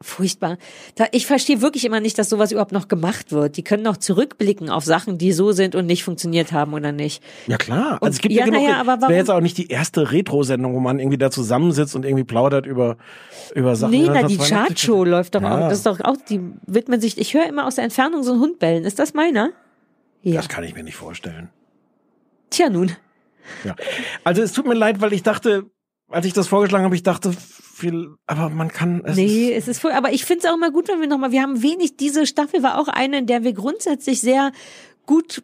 Furchtbar. Da, ich verstehe wirklich immer nicht, dass sowas überhaupt noch gemacht wird. Die können noch zurückblicken auf Sachen, die so sind und nicht funktioniert haben oder nicht. Ja klar, Und- also es gibt ja, ja, genug, naja, aber es wäre warum- jetzt auch nicht die erste Retro-Sendung, wo man irgendwie da zusammensitzt und irgendwie plaudert über über Sachen. nee, na, die vor 82 Chartshow läuft doch Ja. auch. Das ist doch auch, die widmen sich, ich höre immer aus der Entfernung so einen Hund bellen. Ist das meiner? Ja. Das kann ich mir nicht vorstellen. Tja, nun. Ja. Also es tut mir leid, weil ich dachte, als ich das vorgeschlagen habe, ich dachte viel, aber man kann es nee, ist, es ist voll, aber ich finde es auch immer gut, wenn wir nochmal, wir haben wenig, diese Staffel war auch eine, in der wir grundsätzlich sehr gut,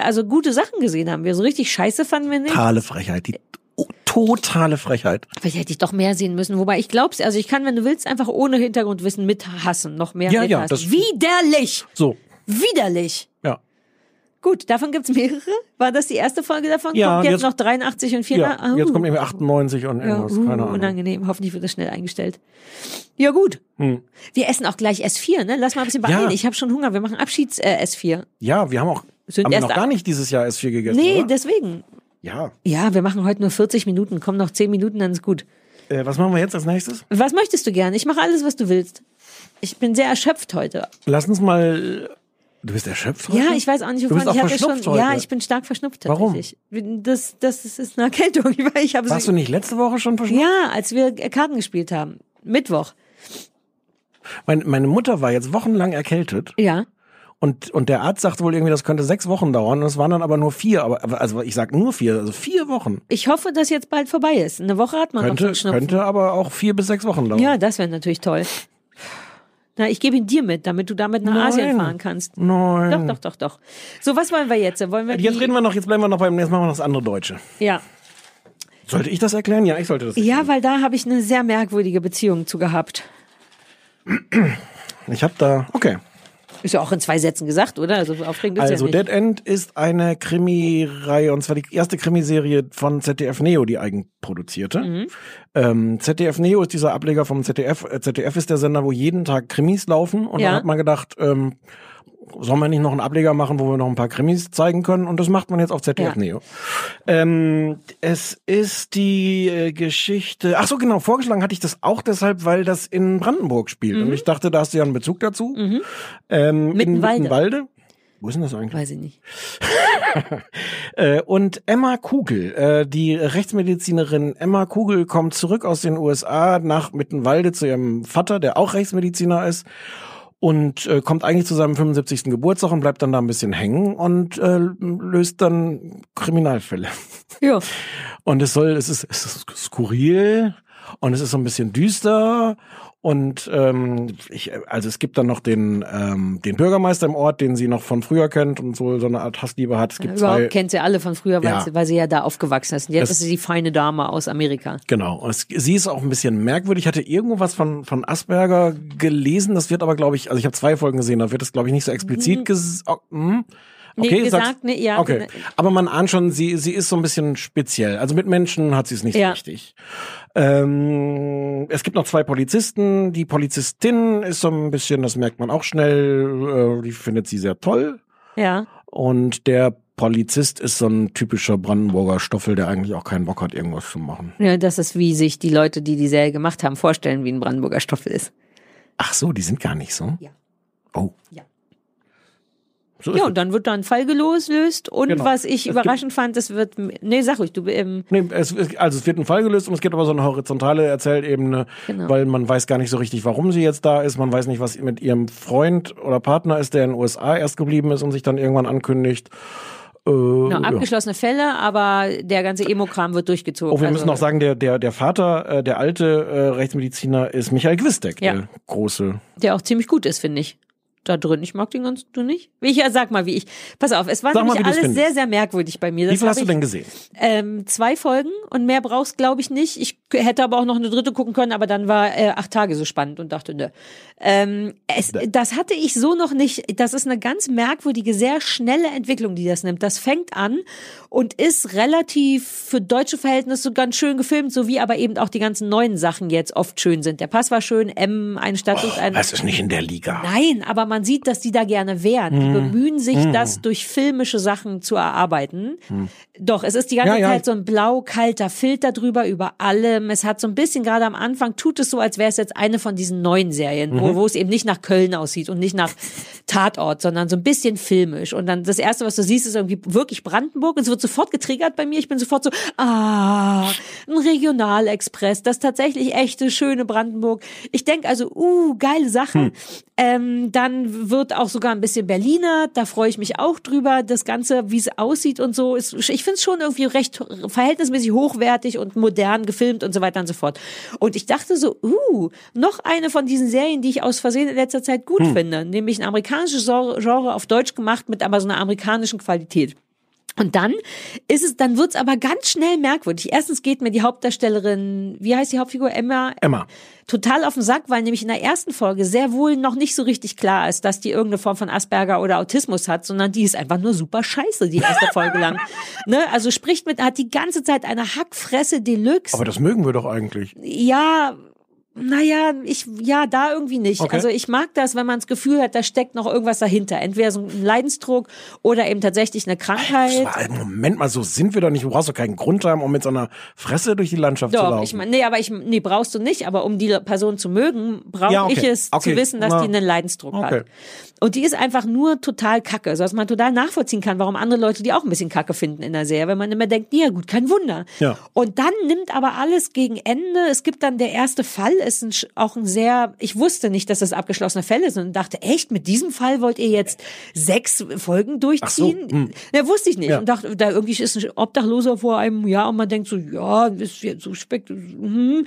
also gute Sachen gesehen haben. Wir so richtig scheiße fanden wir nicht. totale Frechheit, die oh, totale Frechheit. Vielleicht hätte ich doch mehr sehen müssen. Wobei ich glaub's, also ich kann, wenn du willst, einfach ohne Hintergrundwissen mithassen, noch mehr Ja, ja, mithassen. das- Widerlich! So, Widerlich! Ja. Gut, davon gibt's mehrere. War das die erste Folge davon? Ja, kommt jetzt, jetzt- noch 83 und 4 ja. Ah, Jetzt uh. kommt irgendwie 98 und ja, irgendwas, uh, keine Ahnung. unangenehm. Hoffentlich wird das schnell eingestellt. Ja, gut. Hm. Wir essen auch gleich S4, ne? Lass mal ein bisschen Ja. beeilen. Ich habe schon Hunger. Wir machen Abschieds äh, S4. Ja, wir haben auch Sind haben wir noch gar nicht dieses Jahr S4 gegessen, Nee, oder? deswegen. Ja. Ja, wir machen heute nur 40 Minuten. Komm noch 10 Minuten, dann ist gut. Äh, was machen wir jetzt als nächstes? Was möchtest du gerne? Ich mache alles, was du willst. Ich bin sehr erschöpft heute. Lass uns mal Du bist erschöpft heute? Ja, ich weiß auch nicht, Du wovon bist auch ich hatte schon. heute. Ja, ich bin stark verschnupft Warum? tatsächlich. Das, das ist eine Erkältung. Ich habe Warst du nicht letzte Woche schon verschnupft? Ja, als wir Karten gespielt haben. Mittwoch. Mein, meine Mutter war jetzt wochenlang erkältet. Ja. Und, und der Arzt sagte wohl irgendwie, das könnte sechs Wochen dauern. Und es waren dann aber nur vier. Aber, also ich sag nur vier, also vier Wochen. Ich hoffe, dass jetzt bald vorbei ist. Eine Woche hat man noch Könnte, von Schnupfen. könnte aber auch vier bis sechs Wochen dauern. Ja, das wäre natürlich toll. Na, ich gebe ihn dir mit, damit du damit nach Nein. Asien fahren kannst. Nein. Doch, doch, doch, doch. So, was wollen wir jetzt? Wollen wir Jetzt reden wir noch, jetzt bleiben wir noch beim, jetzt machen wir noch das andere Deutsche. Ja. Sollte ich das erklären? Ja, ich sollte das. Ja, weil da habe ich eine sehr merkwürdige Beziehung zu gehabt. Ich habe da, okay. Ist ja auch in zwei Sätzen gesagt, oder? Also aufregend ist Also ja nicht. Dead End ist eine Krimireihe und zwar die erste Krimiserie von ZDF Neo, die eigenproduzierte. Mhm. Ähm, ZDF Neo ist dieser Ableger vom ZDF. Äh, ZDF ist der Sender, wo jeden Tag Krimis laufen und Ja. dann hat man gedacht, ähm, soll man nicht noch einen Ableger machen, wo wir noch ein paar Krimis zeigen können? Und das macht man jetzt auf ZDF Ja. Neo. Ähm, es ist die äh, Geschichte. Ach so, genau. Vorgeschlagen hatte ich das auch deshalb, weil das in Brandenburg spielt. Und ich dachte, da hast du ja einen Bezug dazu. Ähm, in Mittenwalde. Mittenwalde. Wo ist denn das eigentlich? Weiß ich nicht. Äh, und Emma Kugel, äh, die Rechtsmedizinerin Emma Kugel kommt zurück aus den USA nach Mittenwalde zu ihrem Vater, der auch Rechtsmediziner ist. Und äh, kommt eigentlich zu seinem 75. Geburtstag und bleibt dann da ein bisschen hängen und äh, löst dann Kriminalfälle. Ja. Und es soll, es ist, es ist skurril und es ist so ein bisschen düster. Und ähm, ich, also es gibt dann noch den, ähm, den Bürgermeister im Ort, den sie noch von früher kennt und so, so eine Art Hassliebe hat. Es gibt zwei, Überhaupt kennt sie alle von früher, weil, Ja. sie, weil sie ja da aufgewachsen ist. Und jetzt Das- ist sie die feine Dame aus Amerika. Genau. Und es, sie ist auch ein bisschen merkwürdig. Ich hatte irgendwo was von, von Asperger gelesen. Das wird aber, glaube ich, also ich habe zwei Folgen gesehen, da wird das, glaube ich, nicht so explizit ges oh, hm. Nee, Okay, gesagt, sagst- nee, ja. Okay. Aber man ahnt schon, sie, sie ist so ein bisschen speziell. Also mit Menschen hat sie es nicht Ja. so richtig. Ähm, es gibt noch zwei Polizisten. Die Polizistin ist so ein bisschen, das merkt man auch schnell, äh, die findet sie sehr toll. Ja. Und der Polizist ist so ein typischer Brandenburger Stoffel, der eigentlich auch keinen Bock hat, irgendwas zu machen. ja. Das ist, wie sich die Leute, die die Serie gemacht haben, vorstellen, wie ein Brandenburger Stoffel ist. Ach so, die sind gar nicht so? Ja. Oh. Ja. So Ja, und dann wird da ein Fall gelöst und Genau. was ich Es überraschend fand, es wird, nee, sag ruhig, du, ähm, Nee, es, also es wird ein Fall gelöst und es gibt aber so eine horizontale Erzählebene, Genau. weil man weiß gar nicht so richtig, warum sie jetzt da ist. Man weiß nicht, was mit ihrem Freund oder Partner ist, der in den USA erst geblieben ist und sich dann irgendwann ankündigt. Äh, genau, ja. abgeschlossene Fälle, aber der ganze Emo-Kram wird durchgezogen. Oh, wir Also, müssen noch sagen, der, der, der Vater, äh, der alte äh, Rechtsmediziner ist Michael Gwistek, Ja. der große. Der auch ziemlich gut ist, finde ich. Da drin, ich mag den ganz, du nicht? Wie ich ja, sag mal, wie ich. Pass auf, es war Sag mal, nämlich du's alles sehr, sehr merkwürdig bei mir. Das Wie viel hast du ich, denn gesehen? Ähm, zwei Folgen und mehr brauchst, glaube ich, nicht. Ich hätte aber auch noch eine dritte gucken können, aber dann war äh, acht Tage so spannend und dachte, ne. Ähm, es, das hatte ich so noch nicht. Das ist eine ganz merkwürdige, sehr schnelle Entwicklung, die das nimmt. Das fängt an und ist relativ für deutsche Verhältnisse ganz schön gefilmt, so wie aber eben auch die ganzen neuen Sachen jetzt oft schön sind. Der Pass war schön, M, eine Stadt und ein. Das ist nicht in der Liga. Nein, aber man sieht, dass die da gerne wären. Die Mhm. bemühen sich, Mhm. das durch filmische Sachen zu erarbeiten. Doch, es ist die ganze Ja, ja. Zeit so ein blau-kalter Filter drüber über allem. Es hat so ein bisschen, gerade am Anfang, tut es so, als wäre es jetzt eine von diesen neuen Serien, wo, Mhm. wo es eben nicht nach Köln aussieht und nicht nach Tatort, sondern so ein bisschen filmisch. Und dann das Erste, was du siehst, ist irgendwie wirklich Brandenburg. Und es wird sofort getriggert bei mir. Ich bin sofort so, ah, ein Regionalexpress, das tatsächlich echte, schöne Brandenburg. Ich denke also, uh, geile Sache. Hm. Ähm, dann wird auch sogar ein bisschen Berliner, da freue ich mich auch drüber. Das Ganze, wie es aussieht und so, ist, ich finde es schon irgendwie recht verhältnismäßig hochwertig und modern gefilmt und so weiter und so fort. Und ich dachte so, uh, noch eine von diesen Serien, die ich aus Versehen in letzter Zeit gut Hm. finde, nämlich ein amerikanisches Genre Genre auf Deutsch gemacht mit aber so einer amerikanischen Qualität. Und dann ist es, dann wird's aber ganz schnell merkwürdig. Erstens geht mir die Hauptdarstellerin, wie heißt die Hauptfigur? Emma? Emma. Total auf den Sack, weil nämlich in der ersten Folge sehr wohl noch nicht so richtig klar ist, dass die irgendeine Form von Asperger oder Autismus hat, sondern die ist einfach nur super scheiße, die erste Folge lang. Ne? Also spricht mit, hat die ganze Zeit eine Hackfresse Deluxe. Aber das mögen wir doch eigentlich. Ja, naja, ich, ja, da irgendwie nicht. Okay. Also ich mag das, wenn man das Gefühl hat, da steckt noch irgendwas dahinter. Entweder so ein Leidensdruck oder eben tatsächlich eine Krankheit. War, Moment mal, so sind wir doch nicht. Du brauchst doch keinen Grund haben, um mit so einer Fresse durch die Landschaft zu Doch, laufen. ich nee, aber ich, nee, brauchst du nicht, aber um die Person zu mögen, brauche Ja, okay. ich es Okay. zu wissen, dass Na. die einen Leidensdruck hat. Und die ist einfach nur total kacke, so dass man total nachvollziehen kann, warum andere Leute die auch ein bisschen kacke finden in der Serie, wenn man immer denkt, ja gut, kein Wunder. Ja. Und dann nimmt aber alles gegen Ende. Es gibt dann der erste Fall, ist ein, auch ein sehr, ich wusste nicht, dass das abgeschlossene Fälle ist und dachte, echt, mit diesem Fall wollt ihr jetzt sechs Folgen durchziehen? So, hm. Ja, wusste ich nicht. Ja. Und dachte, da irgendwie ist ein Obdachloser vor einem Jahr und man denkt so, ja, ist jetzt so spekt, hm.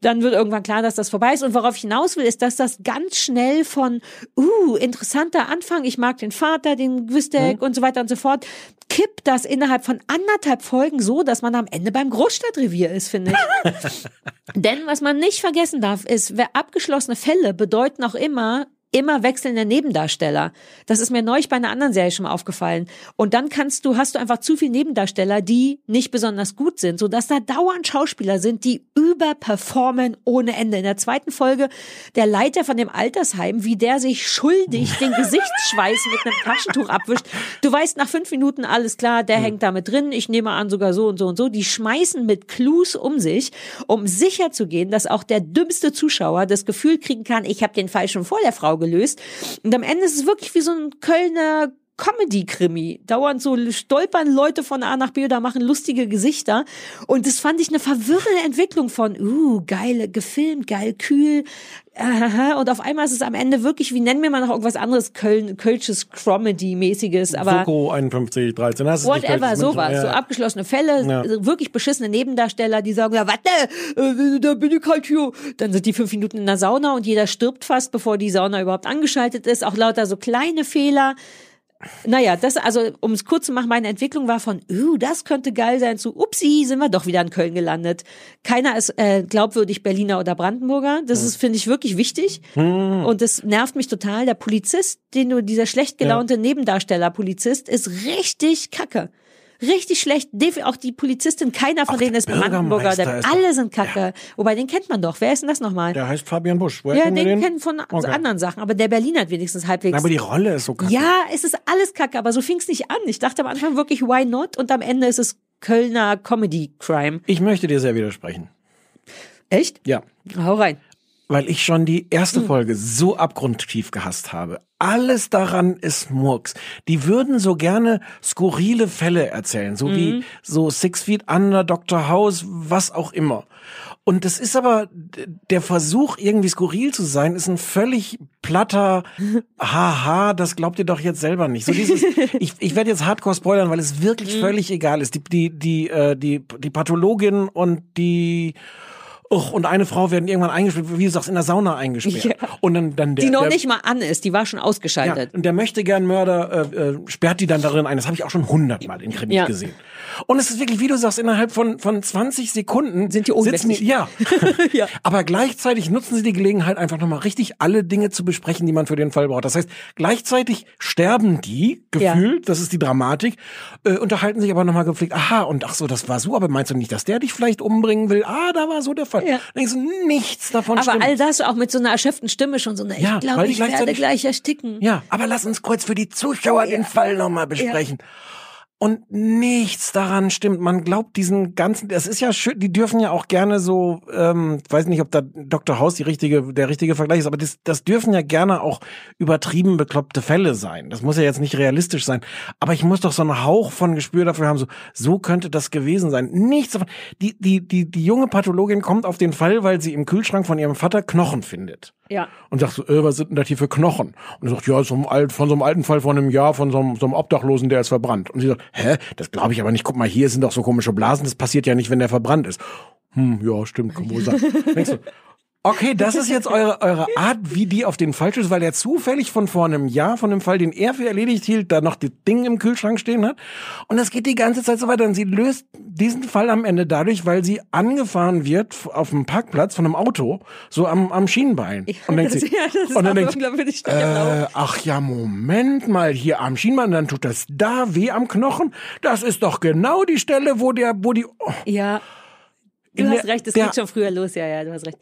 Dann wird irgendwann klar, dass das vorbei ist. Und worauf ich hinaus will, ist, dass das ganz schnell von, uh, interessanter Anfang, ich mag den Vater, den Gwistek Mhm. und so weiter und so fort, kippt das innerhalb von anderthalb Folgen so, dass man am Ende beim Großstadtrevier ist, finde ich. Denn was man nicht vergessen darf, ist, wer abgeschlossene Fälle bedeuten auch immer, immer wechselnde Nebendarsteller. Das ist mir neulich bei einer anderen Serie schon mal aufgefallen. Und dann kannst du, hast du einfach zu viele Nebendarsteller, die nicht besonders gut sind, sodass da dauernd Schauspieler sind, die überperformen ohne Ende. In der zweiten Folge der Leiter von dem Altersheim, wie der sich schuldig den Gesichtsschweiß mit einem Taschentuch abwischt. Du weißt nach fünf Minuten alles klar, der hängt damit drin. Ich nehme an sogar so und so und so. Die schmeißen mit Clues um sich, um sicher zu gehen, dass auch der dümmste Zuschauer das Gefühl kriegen kann, ich habe den Fall schon vor der Frau gelöst. Und am Ende ist es wirklich wie so ein Kölner Comedy-Krimi. Dauernd so stolpern Leute von A nach B oder machen lustige Gesichter. Und das fand ich eine verwirrende Entwicklung von, uh, geil gefilmt, geil kühl. Aha, und auf einmal ist es am Ende wirklich, wie nennen wir mal noch irgendwas anderes, Köln, Kölsches Comedy-mäßiges, aber Soko 51, 13. Das ist nicht whatever, sowas. München, So ja. abgeschlossene Fälle, Ja. wirklich beschissene Nebendarsteller, die sagen, ja, warte, äh, da bin ich halt hier. Dann sind die fünf Minuten in der Sauna und jeder stirbt fast, bevor die Sauna überhaupt angeschaltet ist. Auch lauter so kleine Fehler. Naja, das, also, um es kurz zu machen, meine Entwicklung war von, uh, das könnte geil sein, zu, upsi, sind wir doch wieder in Köln gelandet. Keiner ist äh, glaubwürdig Berliner oder Brandenburger. Das ist, finde ich, wirklich wichtig. Und das nervt mich total. Der Polizist, den du, dieser schlecht gelaunte Nebendarsteller-Polizist, ist richtig kacke. Richtig schlecht. Auch die Polizistin, keiner von denen ist Brandenburger. Alle sind kacke. Wobei, den kennt man doch. Wer ist denn das nochmal? Der heißt Fabian Busch. Woher Ja, den, den kennen von Okay. anderen Sachen. Aber der Berliner hat wenigstens halbwegs. Aber die Rolle ist so kacke. Ja, es ist alles kacke, aber so fing es nicht an. Ich dachte am Anfang wirklich, why not? Und am Ende ist es Kölner Comedy-Crime. Ich möchte dir sehr widersprechen. Echt? Ja. Hau rein. Weil ich schon die Hm. erste Folge so abgrundtief gehasst habe. Alles daran ist Murks. Die würden so gerne skurrile Fälle erzählen, so Mhm. wie so Six Feet Under, Dr. House, was auch immer. Und das ist aber der Versuch, irgendwie skurril zu sein, ist ein völlig platter Haha, das glaubt ihr doch jetzt selber nicht. So dieses, ich, ich werde jetzt hardcore spoilern, weil es wirklich Mhm. völlig egal ist. Die, die, die, äh, die, die Pathologin und die Och, und eine Frau werden irgendwann eingesperrt, wie du sagst, in der Sauna eingesperrt. Ja. Und dann, dann der, die noch der, nicht mal an ist, die war schon ja, ausgeschaltet. und der möchte gern Mörder äh, äh, sperrt die dann darin ein. Das habe ich auch schon hundertmal in Krimis Ja. gesehen. Und es ist wirklich, wie du sagst, innerhalb von von 20 Sekunden Sind die ohnmächtig. die, ja. Ja. Aber gleichzeitig nutzen sie die Gelegenheit, einfach nochmal richtig alle Dinge zu besprechen, die man für den Fall braucht. Das heißt, gleichzeitig sterben die, Ja. gefühlt, das ist die Dramatik, äh, unterhalten sich aber nochmal gepflegt, aha, und ach so, das war so, aber meinst du nicht, dass der dich vielleicht umbringen will? Ah, da war so der Fall. Ja. Dann denkst du, nichts davon Aber stimmt. all das auch mit so einer erschöpften Stimme schon so eine, Ja, ich glaube, ich werde gleich ersticken. Ja, aber lass uns kurz für die Zuschauer den Fall nochmal besprechen. Und nichts daran stimmt. Man glaubt diesen ganzen, das ist ja schön, die dürfen ja auch gerne so, ähm, weiß nicht, ob da Dr. House die richtige, der richtige Vergleich ist, aber das, das dürfen ja gerne auch übertrieben bekloppte Fälle sein. Das muss ja jetzt nicht realistisch sein. Aber ich muss doch so einen Hauch von Gespür dafür haben, so, so könnte das gewesen sein. Nichts davon. Die, die, die, die junge Pathologin kommt auf den Fall, weil sie im Kühlschrank von ihrem Vater Knochen findet Ja. und sagt so, äh, was sind denn das hier für Knochen? Und er sagt, ja, so alt, von so einem alten Fall von einem Jahr, von so einem, so einem Obdachlosen, der ist verbrannt. Und sie sagt, hä, das glaube ich aber nicht. Guck mal, hier sind doch so komische Blasen, das passiert ja nicht, wenn der verbrannt ist. Hm, ja, stimmt, kann wohl sein. Denkst du, okay, das ist jetzt eure, eure Art, wie die auf den Fall stößt, weil er zufällig von vor einem Jahr, von dem Fall, den er für erledigt hielt, da noch die Dinge im Kühlschrank stehen hat. Und das geht die ganze Zeit so weiter. Und sie löst diesen Fall am Ende dadurch, weil sie angefahren wird auf dem Parkplatz von einem Auto, so am, am Schienbein. Und denkt das, sie, ja, das und dann denkt sie, äh, ach ja, Moment mal, hier am Schienbein, dann tut das da weh am Knochen. Das ist doch genau die Stelle, wo der, wo die, oh, Ja. Du hast recht, es geht schon früher los, ja, ja, du hast recht.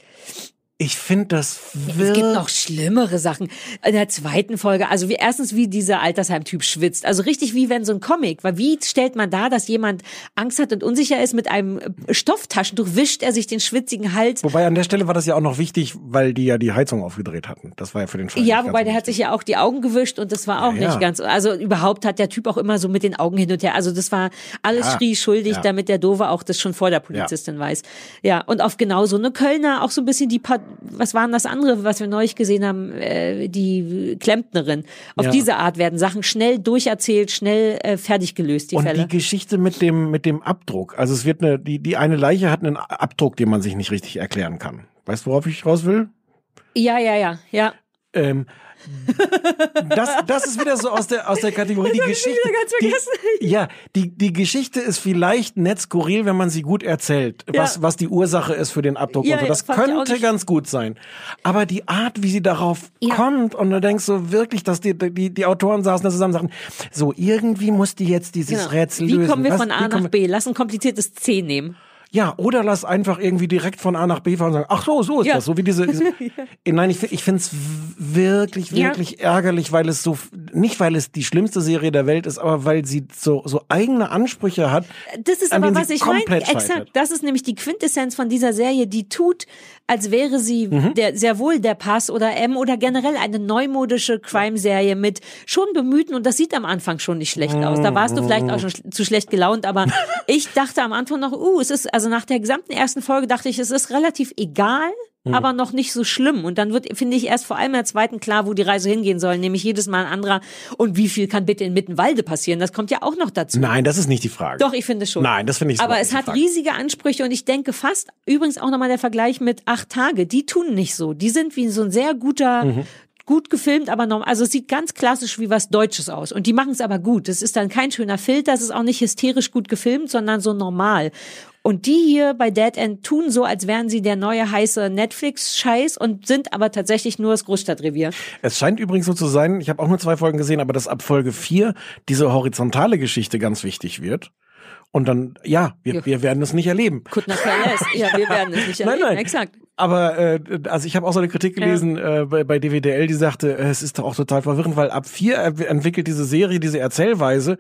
Ich finde das Es wirklich. gibt noch schlimmere Sachen. In der zweiten Folge, also wie erstens, wie dieser Altersheim-Typ schwitzt. Also richtig wie wenn so ein Comic. Weil wie stellt man da, dass jemand Angst hat und unsicher ist, mit einem Stofftaschentuch wischt er sich den schwitzigen Hals. Wobei an der Stelle war das ja auch noch wichtig, weil die ja die Heizung aufgedreht hatten. Das war ja für den Fall. Ja, wobei der hat sich ja auch die Augen gewischt und das war auch Ja, ja. nicht ganz, also überhaupt hat der Typ auch immer so mit den Augen hin und her. Also das war alles Ja, schrie schuldig, ja. damit der Dove auch das schon vor der Polizistin weiß. Ja, und auf genau so eine Kölner, auch so ein bisschen die, Pa- was waren das andere, was wir neulich gesehen haben, äh, die Klempnerin. Auf Ja. diese Art werden Sachen schnell durcherzählt, schnell äh, fertig gelöst, die Und Fälle. die Geschichte mit dem, mit dem Abdruck. Also es wird eine, die, die eine Leiche hat einen Abdruck, den man sich nicht richtig erklären kann. Weißt du, worauf ich raus will? ja, ja, ja, ja. Ähm, das, das ist wieder so aus der, aus der Kategorie die hab ich Geschichte. wieder ganz die, vergessen. ja, die, die Geschichte ist vielleicht nett skurril, wenn man sie gut erzählt, was, Ja. was die Ursache ist für den Abdruck Ja, und so. ja, Das könnte ganz gut sein. Aber die Art, wie sie darauf kommt und du denkst so wirklich, dass die, die, die Autoren saßen da zusammen und sagten, so irgendwie muss die jetzt dieses Genau. Rätsel Wie lösen. kommen wir Was- von wie A nach B? Lass ein kompliziertes C nehmen. Ja, oder lass einfach irgendwie direkt von A nach B fahren und sagen, ach so, so ist Ja. das. So wie diese. diese Eh, Nein, ich, ich finde es wirklich, Ja. wirklich ärgerlich, weil es so, nicht weil es die schlimmste Serie der Welt ist, aber weil sie so, so eigene Ansprüche hat. Das ist aber, was ich meine. Exakt. Das ist nämlich die Quintessenz von dieser Serie, die tut, als wäre sie Mhm. der, sehr wohl der Pass oder M oder generell eine neumodische Crime-Serie mit schon bemühten und das sieht am Anfang schon nicht schlecht aus. Da warst du vielleicht auch schon sch- zu schlecht gelaunt, aber ich dachte am Anfang noch, uh, es ist, also nach der gesamten ersten Folge dachte ich, es ist relativ egal. Mhm. Aber noch nicht so schlimm. Und dann wird, finde ich, erst vor allem in der zweiten klar, wo die Reise hingehen soll, nämlich jedes Mal ein anderer. Und wie viel kann bitte in Mittenwalde passieren? Das kommt ja auch noch dazu. Nein, das ist nicht die Frage. Doch, ich finde schon. Nein, das finde ich Aber überhaupt es hat Frage. riesige Ansprüche und ich denke fast, übrigens auch nochmal der Vergleich mit acht Tage, die tun nicht so. Die sind wie so ein sehr guter, Mhm. Gut gefilmt, aber normal, also es sieht ganz klassisch wie was Deutsches aus. Und die machen es aber gut. Es ist dann kein schöner Filter, es ist auch nicht hysterisch gut gefilmt, sondern so normal. Und die hier bei Dead End tun so, als wären sie der neue heiße Netflix-Scheiß und sind aber tatsächlich nur das Großstadtrevier. Es scheint übrigens so zu sein, ich habe auch nur zwei Folgen gesehen, aber dass ab Folge vier diese horizontale Geschichte ganz wichtig wird. Und dann, ja, wir, Ja. wir werden es nicht erleben. Kutner Palace. Ja, wir werden es nicht Nein, erleben. nein. Exakt. Aber äh, also ich habe auch so eine Kritik gelesen äh, bei, bei DWDL, die sagte, äh, es ist doch auch total verwirrend, weil ab vier er- entwickelt diese Serie diese Erzählweise,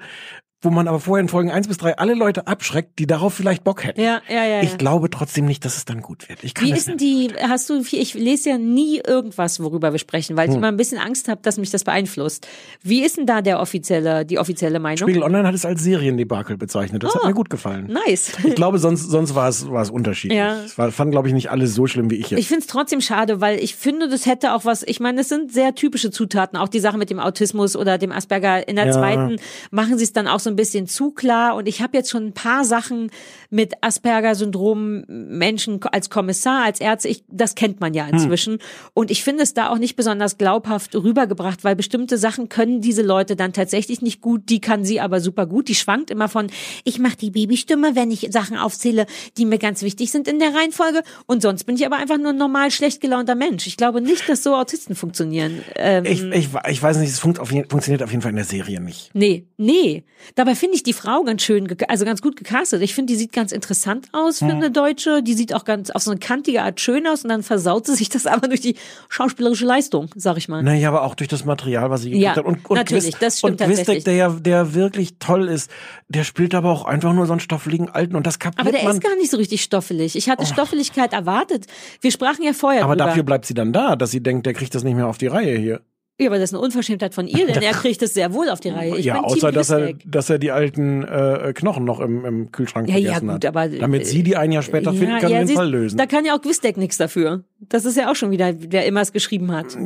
wo man aber vorher in Folgen eins bis drei alle Leute abschreckt, die darauf vielleicht Bock hätten. Ja, ja, ja. ja. Ich glaube trotzdem nicht, dass es dann gut wird. Ich kann Wie ist denn die, hast du, ich lese ja nie irgendwas, worüber wir sprechen, weil ich Hm. immer ein bisschen Angst habe, dass mich das beeinflusst. Wie ist denn da der offizielle, die offizielle Meinung? Spiegel Online hat es als Seriendebakel bezeichnet. Das hat Oh. mir gut gefallen. Nice. Ich glaube, sonst, sonst war es, war es unterschiedlich. Ja. Es war, fanden, glaube ich, nicht alle so schlimm wie ich jetzt. Ich finde es trotzdem schade, weil ich finde, das hätte auch was, ich meine, es sind sehr typische Zutaten, auch die Sache mit dem Autismus oder dem Asperger. In der Ja. zweiten machen sie es dann auch so ein bisschen zu klar. Und ich habe jetzt schon ein paar Sachen mit Asperger-Syndrom Menschen als Kommissar, als Ärzte, ich, das kennt man ja inzwischen und ich finde es da auch nicht besonders glaubhaft rübergebracht, weil bestimmte Sachen können diese Leute dann tatsächlich nicht gut, die kann sie aber super gut, die schwankt immer von, ich mache die Babystimme, wenn ich Sachen aufzähle, die mir ganz wichtig sind in der Reihenfolge und sonst bin ich aber einfach nur ein normal schlecht gelaunter Mensch. Ich glaube nicht, dass so Autisten funktionieren. Ähm, Ich, ich, ich weiß nicht, es funkt auf jeden, funktioniert auf jeden Fall in der Serie nicht. Nee, nee. Dabei finde ich die Frau ganz schön, also ganz gut gecastet. Ich finde, die sieht ganz interessant aus für Hm. eine Deutsche. Die sieht auch ganz auf so eine kantige Art schön aus und dann versaut sie sich das aber durch die schauspielerische Leistung, sag ich mal. Naja, aber auch durch das Material, was sie gekriegt Ja, hat. Und, und natürlich, Quist- das stimmt Und Quistek, der ja, der wirklich toll ist, der spielt aber auch einfach nur so einen stoffeligen Alten und das kapiert Aber der man. ist gar nicht so richtig stoffelig. Ich hatte Stoffeligkeit erwartet. Wir sprachen ja vorher aber drüber. dafür bleibt sie dann da, dass sie denkt, der kriegt das nicht mehr auf die Reihe hier. Ja, aber das ist eine Unverschämtheit von ihr, denn er kriegt es sehr wohl auf die Reihe. Ich ja, bin außer dass er, dass er die alten äh, Knochen noch im, im Kühlschrank Ja, ja, vergessen gut, hat. aber, Damit sie die ein Jahr später finden, kann ja, den siehst, Fall lösen. Da kann ja auch Quistek nichts dafür. Das ist ja auch schon wieder, wer immer es geschrieben hat.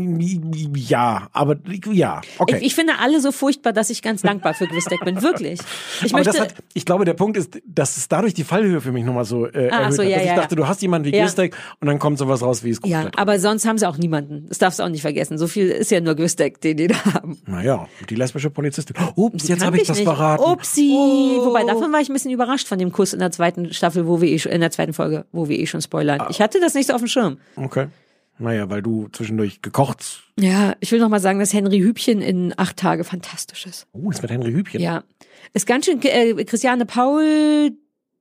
Ja, aber ja, okay. Ich, ich finde alle so furchtbar, dass ich ganz dankbar für Quistek bin. Wirklich. Ich aber möchte, das hat, ich glaube, der Punkt ist, dass es dadurch die Fallhöhe für mich nochmal so äh, Ah, erhöht so, hat. ja, dass ich ja, dachte, ja. du hast jemanden wie Ja. Gistek und dann kommt sowas raus wie es ja, aber sonst haben sie auch niemanden. Das darfst du auch nicht vergessen. So viel ist ja nur Quistek, den die da haben. Naja, die lesbische Polizistin. Ups, jetzt habe ich das nicht. verraten. Oh. Upsi. Wobei, davon war ich ein bisschen überrascht von dem Kuss in der zweiten Staffel, wo wir eh, in der zweiten Folge, wo wir eh schon spoilern. Ich hatte das nicht so auf dem Schirm. Okay. Naja, weil du zwischendurch gekocht. Ja, ich will noch mal sagen, dass Henry Hübchen in acht Tage fantastisch ist. Oh, das mit Henry Hübchen. Ja. Ist ganz schön, äh, Christiane Paul,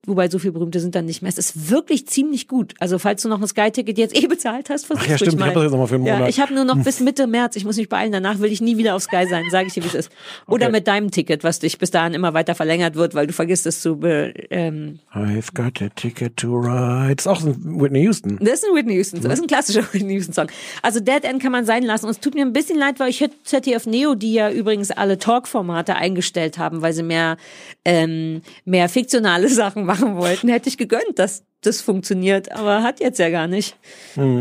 wobei so viel berühmte sind dann nicht mehr. Es ist wirklich ziemlich gut. Also falls du noch ein Sky-Ticket jetzt eh bezahlt hast, versuch's Ach ja, stimmt, ich mal. hab das jetzt noch mal für einen Ja, Monat. ich habe nur noch bis Mitte März. Ich muss mich beeilen. Danach will ich nie wieder auf Sky sein, sage ich dir, wie es ist. Oder Okay. mit deinem Ticket, was dich bis dahin immer weiter verlängert wird, weil du vergisst es zu. Ähm, I've got a ticket to ride. Das ist auch ein Whitney Houston. das ist ein Whitney Houston, das ist ein klassischer Whitney Houston Song. Also Dead End kann man sein lassen. Und es tut mir ein bisschen leid, weil ich hätte ZDF Neo, die ja übrigens alle Talk-Formate eingestellt haben, weil sie mehr ähm, mehr fiktionale Sachen machen wollten, hätte ich gegönnt, dass das funktioniert, aber hat jetzt ja gar nicht.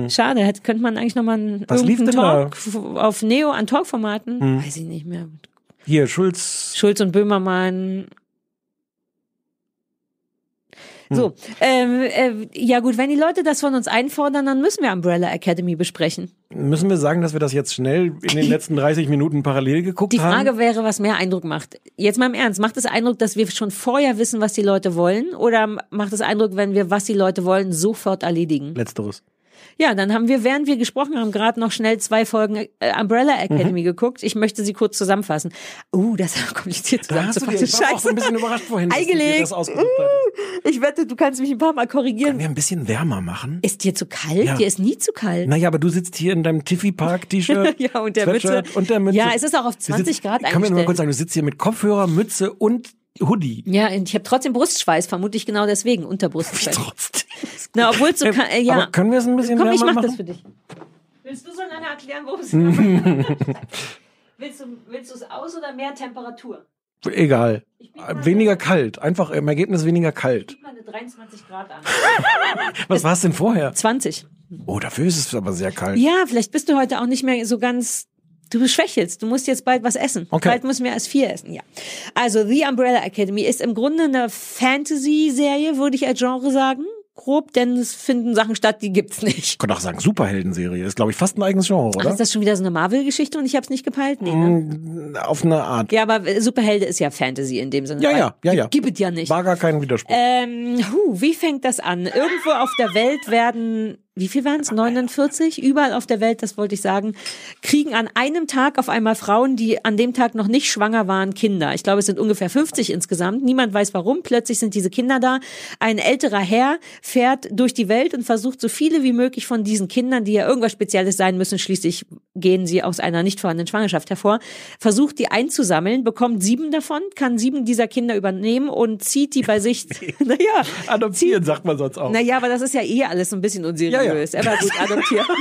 Schade, hätte, könnte man eigentlich nochmal einen Hm. Was lief denn? Talk auf Neo an Talkformaten, Hm. weiß ich nicht mehr. Hier, Schulz. Schulz und Böhmermann. Hm. So, ähm, äh, ja gut, wenn die Leute das von uns einfordern, dann müssen wir Umbrella Academy besprechen. Müssen wir sagen, dass wir das jetzt schnell in den letzten 30 Minuten parallel geguckt Die haben? Frage wäre, was mehr Eindruck macht. Jetzt mal im Ernst, macht es Eindruck, dass wir schon vorher wissen, was die Leute wollen? Oder macht es Eindruck, wenn wir, was die Leute wollen, sofort erledigen? Letzteres. Ja, dann haben wir, während wir gesprochen haben, gerade noch schnell zwei Folgen äh, Umbrella Mhm. Academy geguckt. Ich möchte sie kurz zusammenfassen. Uh, das ist kompliziert zusammenzufassen. ich war auch so ein bisschen überrascht vorhin, Eingelegt. das ausgesucht hattest. Ich wette, du kannst mich ein paar Mal korrigieren. Können wir ein bisschen wärmer machen? Ist dir zu kalt? Ja. Dir ist nie zu kalt. Naja, aber du sitzt hier in deinem Tiffy Park T-Shirt. Ja, und der Mütze. Und der Mütze. Ja, es ist auch auf Du 20 sitzt, Grad Kann mir nur mal eingestellt. kurz sagen, du sitzt hier mit Kopfhörer, Mütze und Hoodie. Ja, und ich habe trotzdem Brustschweiß, vermutlich genau deswegen, Unterbrustschweiß. Trotzdem. Na, obwohl so kann, äh, ja. Aber können wir es ein bisschen Komm, ich mach machen? das für dich. Willst du so lange erklären, worum es geht? willst du willst du es aus oder mehr Temperatur? Egal. Weniger kalt. Einfach im Ergebnis weniger kalt. Gib mal eine 23 Grad an. Was war es denn vorher? 20. Oh, dafür ist es aber sehr kalt. Ja, vielleicht bist du heute auch nicht mehr so ganz. Du schwächelst, du musst jetzt bald was essen. Okay. Bald müssen wir erst vier essen, ja. Also The Umbrella Academy ist im Grunde eine Fantasy-Serie, würde ich als Genre sagen. Grob, denn es finden Sachen statt, die gibt's nicht. Ich könnte auch sagen, Superheldenserie. Ist, glaube ich, fast ein eigenes Genre, Ach, oder? ist das schon wieder so eine Marvel-Geschichte und ich habe es nicht gepeilt? Nee, ne? Auf eine Art. Ja, aber Superhelde ist ja Fantasy in dem Sinne. Ja, ja, ja, ja. Gibt es ja nicht. War gar kein Widerspruch. Ähm, hu, wie fängt das an? Irgendwo auf der Welt werden, wie viel waren es? 49? Überall auf der Welt, das wollte ich sagen, kriegen an einem Tag auf einmal Frauen, die an dem Tag noch nicht schwanger waren, Kinder. Ich glaube, es sind ungefähr 50 insgesamt. Niemand weiß warum. Plötzlich sind diese Kinder da. Ein älterer Herr fährt durch die Welt und versucht, so viele wie möglich von diesen Kindern, die ja irgendwas Spezielles sein müssen, schließlich gehen sie aus einer nicht vorhandenen Schwangerschaft hervor, versucht, die einzusammeln, bekommt sieben davon, kann sieben dieser Kinder übernehmen und zieht die bei sich. naja, Adoptieren, sagt man sonst auch. naja, aber das ist ja eh alles so ein bisschen unseriös. Ja, ja. Er war gut adoptiert.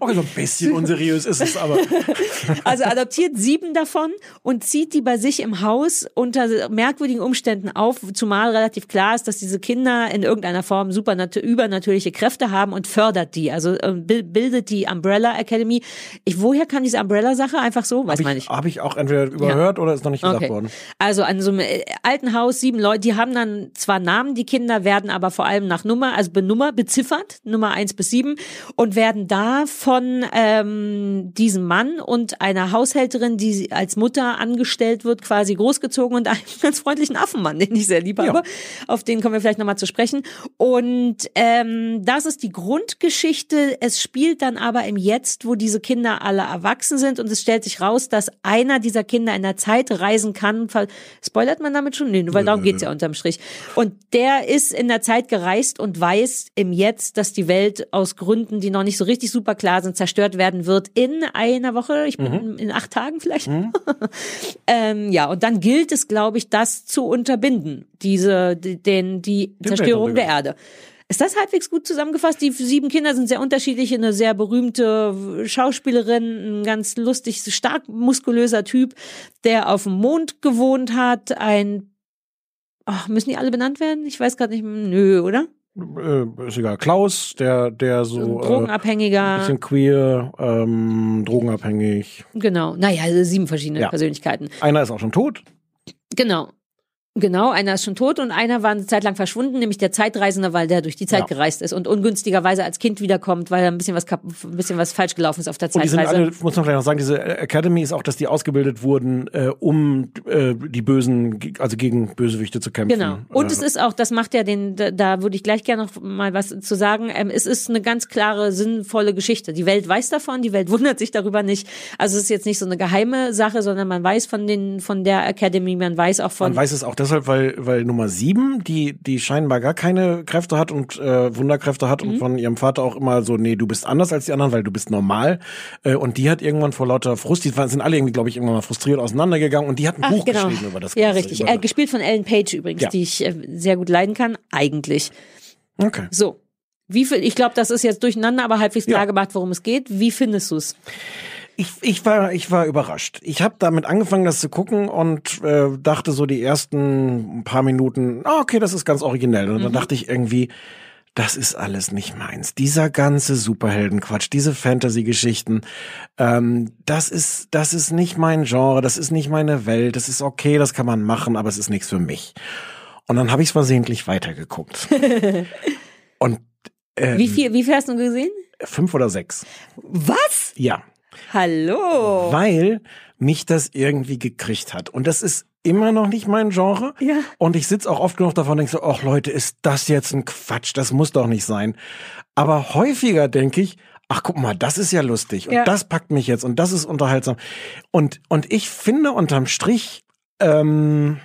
Oh, so ein bisschen unseriös ist es aber. Also adoptiert sieben davon und zieht die bei sich im Haus unter merkwürdigen Umständen auf, zumal relativ klar ist, dass diese Kinder in irgendeiner Form super übernatürliche Kräfte haben und fördert die. Also äh, bil- bildet die Umbrella Academy. Ich, woher kam diese Umbrella-Sache? Einfach so? Weiß Habe man ich, nicht. hab ich auch entweder überhört oder ist noch nicht gesagt Okay. worden. Also an so einem äh, alten Haus, sieben Leute, die haben dann zwar Namen, die Kinder werden aber vor allem nach Nummer, also benummer, beziffert, Nummer eins bis sieben und werden da von ähm, diesem Mann und einer Haushälterin, die als Mutter angestellt wird, quasi großgezogen und einem ganz freundlichen Affenmann, den ich sehr lieb habe. Auf den kommen wir vielleicht nochmal zu sprechen. Und ähm, das ist die Grundgeschichte. Es spielt dann aber im Jetzt, wo diese Kinder alle erwachsen sind und es stellt sich raus, dass einer dieser Kinder in der Zeit reisen kann. Spoilert man damit schon? Nee, weil darum geht's ja unterm Strich. Und der ist in der Zeit gereist und weiß im Jetzt, dass die Welt aus Gründen, die noch nicht so richtig super klar sind, zerstört werden wird in einer Woche. Ich bin in acht Tagen vielleicht. ähm, ja, und dann gilt es, glaube ich, das zu unterbinden, diese, die- den, die Zerstörung der Erde. Ist das halbwegs gut zusammengefasst? Die sieben Kinder sind sehr unterschiedlich. Eine sehr berühmte Schauspielerin, ein ganz lustig, stark muskulöser Typ, der auf dem Mond gewohnt hat. Ein, ach, müssen die alle benannt werden? Ich weiß gerade nicht. Nö, oder? Äh, ist egal. Klaus, der, der so. Ein Äh, Drogenabhängiger. bisschen queer, ähm, drogenabhängig. Genau. Naja, also sieben verschiedene Ja. Persönlichkeiten. Einer ist auch schon tot. Genau. Genau, einer ist schon tot und einer war eine Zeit lang verschwunden, nämlich der Zeitreisende, weil der durch die Zeit Ja. gereist ist und ungünstigerweise als Kind wiederkommt, weil da ein bisschen was kap- ein bisschen was falsch gelaufen ist auf der Und die sind Zeitreise. alle, muss man vielleicht noch sagen, diese Academy ist auch, dass die ausgebildet wurden, äh, um äh, die Bösen, also gegen Bösewichte zu kämpfen. Genau. Und äh, es ist auch, das macht ja den, da, da würde ich gleich gerne noch mal was zu sagen. Ähm, es ist eine ganz klare, sinnvolle Geschichte. Die Welt weiß davon, die Welt wundert sich darüber nicht. Also es ist jetzt nicht so eine geheime Sache, sondern man weiß von den, von der Academy, man weiß auch von. Man weiß es auch deshalb, weil, weil Nummer sieben, die, die scheinbar gar keine Kräfte hat und äh, Wunderkräfte hat Mhm. und von ihrem Vater auch immer so, nee, du bist anders als die anderen, weil du bist normal. Äh, und die hat irgendwann vor lauter Frust, die sind alle irgendwie, glaube ich, irgendwann mal frustriert auseinandergegangen und die hat ein Ach, Buch genau. geschrieben über das Ja, Ganze, richtig. Über, Äh, gespielt von Ellen Page übrigens, Ja. die ich äh, sehr gut leiden kann, eigentlich. okay. So. Wie viel, ich glaube, das ist jetzt durcheinander, aber halbwegs klar gemacht, worum es geht. Wie findest du es? Ich, ich war ich war überrascht. Ich habe damit angefangen, das zu gucken und äh, dachte so die ersten paar Minuten, ah, okay, das ist ganz originell. Und dann dachte ich irgendwie, das ist alles nicht meins. Dieser ganze Superheldenquatsch, diese Fantasy-Geschichten, ähm, das ist, das ist nicht mein Genre, das ist nicht meine Welt. Das ist okay, das kann man machen, aber es ist nichts für mich. Und dann habe ich es versehentlich weitergeguckt. Und ähm, Wie viel, wie viel hast du gesehen? fünf oder sechs. Was? Ja. Hallo. weil mich das irgendwie gekriegt hat. Und das ist immer noch nicht mein Genre. Ja. Und ich sitz auch oft genug davon und denke so, ach Leute, ist das jetzt ein Quatsch? Das muss doch nicht sein. Aber häufiger denke ich, ach guck mal, das ist ja lustig und Ja. das packt mich jetzt und das ist unterhaltsam. Und, und ich finde unterm Strich, ähm,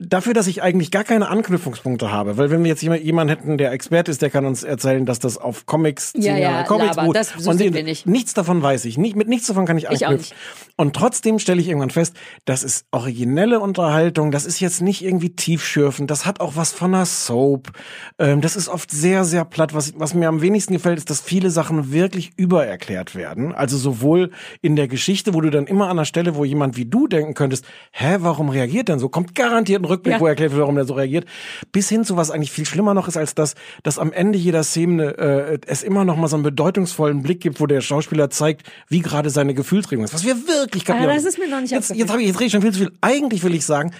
dafür, dass ich eigentlich gar keine Anknüpfungspunkte habe, weil wenn wir jetzt jemand- jemanden hätten, der Experte ist, der kann uns erzählen, dass das auf Comics, Ja, ja, Comics Laber, beruht. das- so und den- nicht. nichts davon weiß ich, nicht, mit nichts davon kann ich Ich anknüpfen. Und trotzdem stelle ich irgendwann fest, das ist originelle Unterhaltung, das ist jetzt nicht irgendwie tiefschürfend, das hat auch was von einer Soap. Ähm, das ist oft sehr, sehr platt. Was, was mir am wenigsten gefällt, ist, dass viele Sachen wirklich übererklärt werden. Also sowohl in der Geschichte, wo du dann immer an der Stelle, wo jemand wie du denken könntest, hä, warum reagiert denn so? Kommt garantiert ein Rückblick, Ja. wo erklärt wird, warum der so reagiert. Bis hin zu was eigentlich viel schlimmer noch ist als das, dass am Ende jeder Szene äh, es immer noch mal so einen bedeutungsvollen Blick gibt, wo der Schauspieler zeigt, wie gerade seine Gefühlsregung ist. Was wir wirklich Ah, kapieren. das ist mir noch nicht Jetzt, jetzt, hab ich, jetzt rede ich schon viel zu viel. Eigentlich will ich sagen,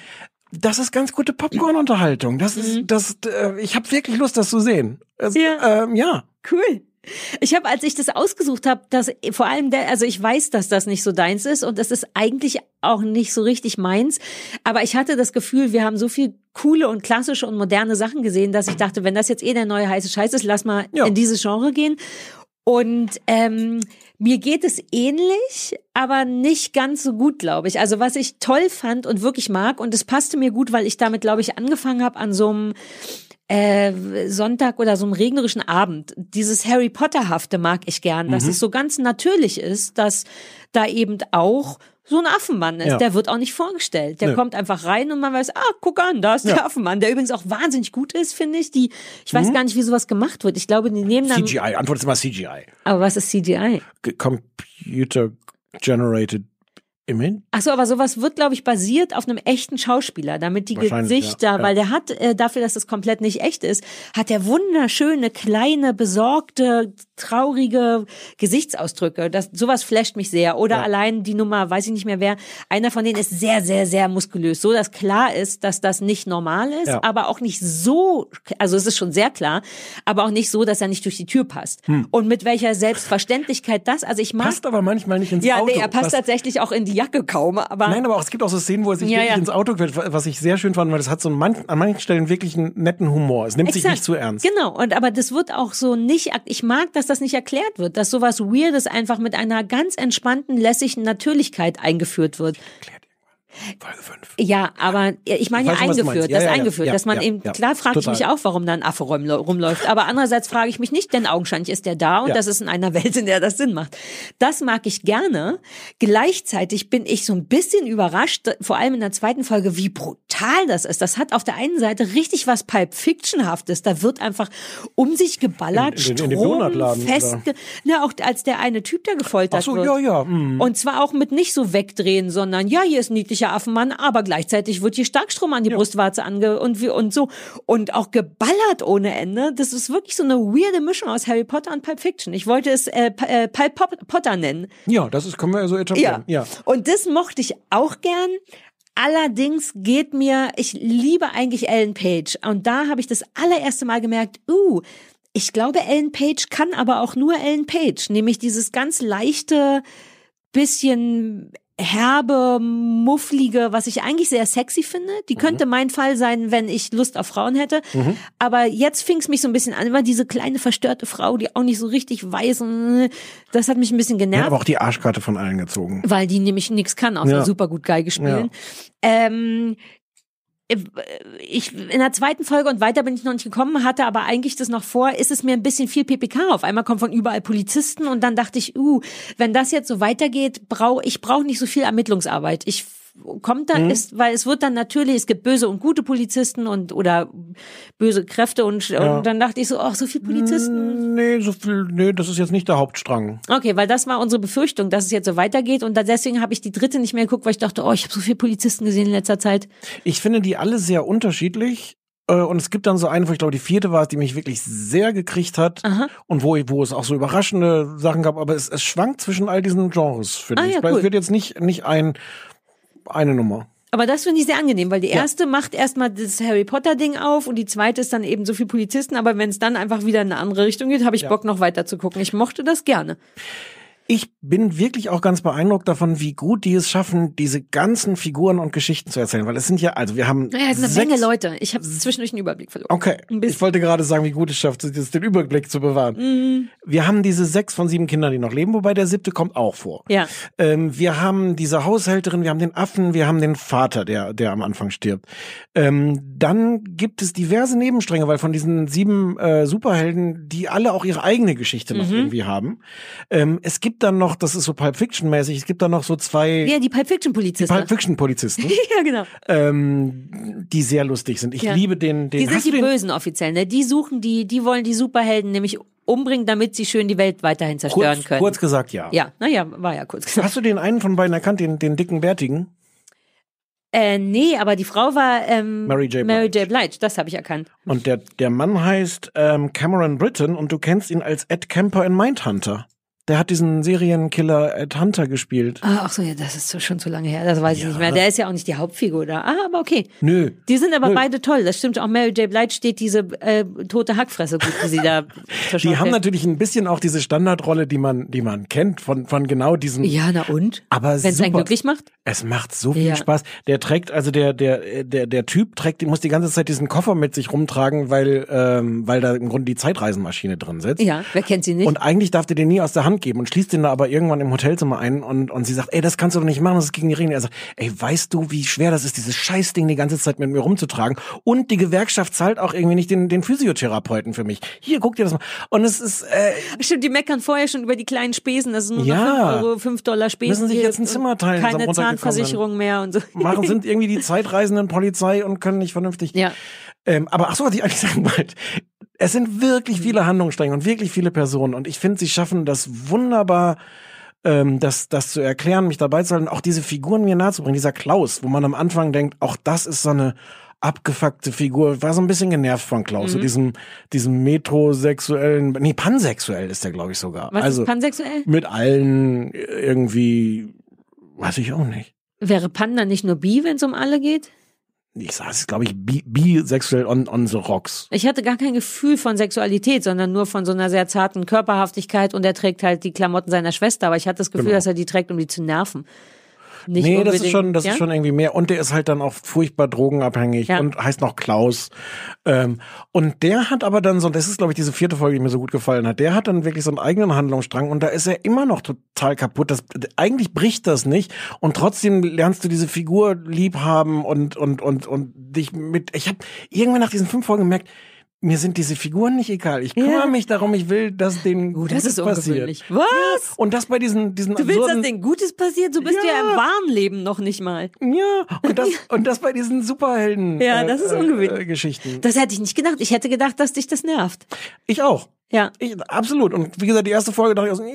das ist ganz gute Popcorn-Unterhaltung. Das ist, das, äh, ich habe wirklich Lust, das zu sehen. Mhm. Ja. Ähm, ja. Cool. Ich habe, als ich das ausgesucht habe, dass vor allem der, also ich weiß, dass das nicht so deins ist und das ist eigentlich auch nicht so richtig meins. Aber ich hatte das Gefühl, wir haben so viel coole und klassische und moderne Sachen gesehen, dass ich dachte, wenn das jetzt eh der neue heiße Scheiß ist, lass mal Ja. in dieses Genre gehen. Und ähm, mir geht es ähnlich, aber nicht ganz so gut, glaube ich. Also was ich toll fand und wirklich mag, und es passte mir gut, weil ich damit, glaube ich, angefangen habe an so einem äh, Sonntag oder so einem regnerischen Abend. Dieses Harry Potter-hafte mag ich gern, dass Mhm. es so ganz natürlich ist, dass da eben auch so ein Affenmann ist. Ja. Der wird auch nicht vorgestellt. Der Nö. kommt einfach rein und man weiß, ah, guck an, da ist der Ja. Affenmann, der übrigens auch wahnsinnig gut ist, finde ich. Die, ich Mhm. weiß gar nicht, wie sowas gemacht wird. Ich glaube, die nehmen dann. CGI. Antwort ist immer CGI. Aber was ist CGI? Computer Generated Image. Ach so, aber sowas wird, glaube ich, basiert auf einem echten Schauspieler, damit die Gesichter, ja, ja. weil der hat, äh, dafür, dass es komplett nicht echt ist, hat der wunderschöne, kleine, besorgte, traurige Gesichtsausdrücke. Das, sowas flasht mich sehr. Oder Ja. allein die Nummer, weiß ich nicht mehr wer, einer von denen ist sehr, sehr, sehr muskulös. So, dass klar ist, dass das nicht normal ist, Ja. aber auch nicht so, also es ist schon sehr klar, aber auch nicht so, dass er nicht durch die Tür passt. Und mit welcher Selbstverständlichkeit das, also ich mag Hm. Passt aber manchmal nicht ins ja, Auto. nee, er passt tatsächlich auch in die Jacke kaum, aber Nein, aber auch, es gibt auch so Szenen, wo er sich Ja, wirklich ja. ins Auto quält, was ich sehr schön fand, weil das hat so an, an manchen Stellen wirklich einen netten Humor. Es nimmt sich Exakt. nicht zu ernst. Genau, und aber das wird auch so nicht, ich mag, dass das nicht erklärt wird, dass sowas Weirdes einfach mit einer ganz entspannten, lässigen Natürlichkeit eingeführt wird. Folge 5. Ja, aber ich meine ja eingeführt. Ja, das ja, eingeführt, dass man eben, klar frage ich mich auch, warum da ein Affe rum- rumläuft, aber andererseits frage ich mich nicht, denn augenscheinlich ist der da und das ist in einer Welt, in der das Sinn macht. Das mag ich gerne. Gleichzeitig bin ich so ein bisschen überrascht, vor allem in der zweiten Folge, wie brutal das ist. Das hat auf der einen Seite richtig was Pulp Fiction-haftes. Da wird einfach um sich geballert, In- in- in Strom festge... Na, auch als der eine Typ da gefoltert Ach so, wird. ja, ja. mm. Und zwar auch mit nicht so wegdrehen, sondern ja, hier ist ein niedlicher Affenmann, aber gleichzeitig wird hier Starkstrom an die Brustwarze ange und, wie- und so. Und auch geballert ohne Ende. Das ist wirklich so eine weirde Mischung aus Harry Potter und Pulp Fiction. Ich wollte es äh, äh, Pulp Potter nennen. Ja, das ist, können wir ja so etablieren. Ja. Und das mochte ich auch gern. Allerdings geht mir, ich liebe eigentlich Ellen Page. Und da habe ich das allererste Mal gemerkt, uh, ich glaube, Ellen Page kann aber auch nur Ellen Page. Nämlich dieses ganz leichte, bisschen herbe, mufflige, was ich eigentlich sehr sexy finde. Die könnte mein Fall sein, wenn ich Lust auf Frauen hätte. Mhm. Aber jetzt fing es mich so ein bisschen an, immer diese kleine verstörte Frau, die auch nicht so richtig weiß und das hat mich ein bisschen Ja, genervt aber auch die Arschkarte von allen gezogen. weil die nämlich nix kann, außer Ja. super gut Geige spielen. Ähm, ich in der zweiten Folge und weiter bin ich noch nicht gekommen, hatte aber eigentlich das noch vor, ist es mir ein bisschen viel PPK. Auf einmal kommen von überall Polizisten und dann dachte ich, uh, wenn das jetzt so weitergeht, brauche ich brauche nicht so viel Ermittlungsarbeit. Ich kommt dann Mhm. ist, weil es wird dann natürlich, es gibt böse und gute Polizisten und oder böse Kräfte und, Ja. und dann dachte ich so, ach, so viel Polizisten. Nee, so viel, nee, das ist jetzt nicht der Hauptstrang. Okay, weil das war unsere Befürchtung, dass es jetzt so weitergeht und deswegen habe ich die dritte nicht mehr geguckt, weil ich dachte, oh, ich habe so viele Polizisten gesehen in letzter Zeit. Ich finde die alle sehr unterschiedlich. Äh, und es gibt dann so eine, wo ich glaube, die vierte war, es, die mich wirklich sehr gekriegt hat und wo, wo es auch so überraschende Sachen gab, aber es, es schwankt zwischen all diesen Genres, finde Ah, ich. ja, cool. Es wird jetzt nicht, nicht ein, eine Nummer. Aber das finde ich sehr angenehm, weil die erste macht erstmal das Harry Potter Ding auf und die zweite ist dann eben so viel Polizisten, aber wenn es dann einfach wieder in eine andere Richtung geht, habe ich Bock noch weiter zu gucken. Ich mochte das gerne. Ich bin wirklich auch ganz beeindruckt davon, wie gut die es schaffen, diese ganzen Figuren und Geschichten zu erzählen. Weil es sind ja, also wir haben Naja, es ist eine Menge Leute. Ich habe zwischendurch einen Überblick verloren. Okay, ich wollte gerade sagen, wie gut es schafft, den Überblick zu bewahren. Mhm. Wir haben diese sechs von sieben Kindern, die noch leben, wobei der siebte kommt auch vor. Ja. Ähm, wir haben diese Haushälterin, wir haben den Affen, wir haben den Vater, der, der am Anfang stirbt. Ähm, dann gibt es diverse Nebenstränge, weil von diesen sieben äh, Superhelden, die alle auch ihre eigene Geschichte noch Mhm. irgendwie haben. Ähm, es gibt dann noch, das ist so Pulp Fiction mäßig, es gibt dann noch so zwei Ja, die Pulp Fiction Polizisten. Pulp Fiction Polizisten, ja, genau. ähm, die sehr lustig sind. Ich Ja. liebe den, den Die sind die den, Bösen offiziell, ne? Die suchen die, die wollen die Superhelden nämlich umbringen, damit sie schön die Welt weiterhin zerstören kurz, können. kurz gesagt, ja. Ja, naja, war ja kurz gesagt. Hast du den einen von beiden erkannt, den, den dicken Bärtigen? Äh, nee, aber die Frau war ähm, Mary J. Mary J. Blige, das habe ich erkannt. Und der, der Mann heißt ähm, Cameron Britton und du kennst ihn als Ed Kemper in Mindhunter. Der hat diesen Serienkiller Ed Hunter gespielt. Ah, ach so, ja, das ist schon zu lange her, das weiß ich nicht mehr. Der ist ja auch nicht die Hauptfigur da. Ah, aber okay. Nö. Die sind aber Nö. beide toll. Das stimmt auch. Mary J. Blige steht diese äh, tote Hackfresse gut, wie sie da Die haben natürlich ein bisschen auch diese Standardrolle, die man, die man kennt von, von genau diesen. Ja, na und? Aber Wenn es einen glücklich macht? Es macht so viel Ja. Spaß. Der trägt, also der, der, der, der Typ trägt, muss die ganze Zeit diesen Koffer mit sich rumtragen, weil, ähm, weil da im Grunde die Zeitreisenmaschine drin sitzt. Ja, wer kennt sie nicht? Und eigentlich darf der den nie aus der Hand geben und schließt den da aber irgendwann im Hotelzimmer ein und, und sie sagt, ey, das kannst du doch nicht machen, das ist gegen die Regeln. Er sagt, ey, weißt du, wie schwer das ist, dieses Scheißding die ganze Zeit mit mir rumzutragen? Und die Gewerkschaft zahlt auch irgendwie nicht den, den Physiotherapeuten für mich. Hier, guck dir das mal. Und es ist, äh, Stimmt, die meckern vorher schon über die kleinen Spesen. Das sind nur Ja. noch 5 Euro, 5 Dollar Spesen. Müssen sich jetzt ein Zimmer teilen, Keine Zahnversicherung mehr und so. machen, sind irgendwie die Zeitreisenden Polizei und können nicht vernünftig. Ja. Ähm, aber ach so, was ich eigentlich sagen wollte. Es sind wirklich viele Handlungsstränge und wirklich viele Personen und ich finde, sie schaffen das wunderbar, ähm, das, das zu erklären, mich dabei zu halten, auch diese Figuren mir nahezubringen. Dieser Klaus, wo man am Anfang denkt, auch das ist so eine abgefuckte Figur. War so ein bisschen genervt von Klaus, so Mhm. diesem, diesem metrosexuellen, nee, pansexuell ist der, glaube ich, sogar. Was also ist pansexuell? mit allen irgendwie, weiß ich auch nicht. Wäre Panda nicht nur bi, wenn es um alle geht? Ich sage es, glaube ich, bi bisexuell on, on the rocks. Ich hatte gar kein Gefühl von Sexualität, sondern nur von so einer sehr zarten Körperhaftigkeit und er trägt halt die Klamotten seiner Schwester, aber ich hatte das Gefühl, Genau. dass er die trägt, um die zu nerven. Nicht nee, das ist schon, das ja? ist schon irgendwie mehr. Und der ist halt dann auch furchtbar drogenabhängig Ja. und heißt noch Klaus. Ähm, und der hat aber dann so, das ist glaube ich diese vierte Folge, die mir so gut gefallen hat. Der hat dann wirklich so einen eigenen Handlungsstrang und da ist er immer noch total kaputt. Das, eigentlich bricht das nicht und trotzdem lernst du diese Figur lieb haben und und und und dich mit. Ich habe irgendwann nach diesen fünf Folgen gemerkt. Mir sind diese Figuren nicht egal. Ich kümmere Ja. mich darum, ich will, dass denen Oh, das Gutes ist ungewöhnlich. passiert. Was? Und das bei diesen, diesen Du willst, dass denen Gutes passiert? Du bist ja, Ja. im wahren Leben noch nicht mal. Ja, und das, und das bei diesen Superhelden. Ja, das ist ungewöhnlich. Äh, Geschichten. Das hätte ich nicht gedacht. Ich hätte gedacht, dass dich das nervt. Ich auch. Ja. Ich, absolut. Und wie gesagt, die erste Folge dachte ich, auch so, ja,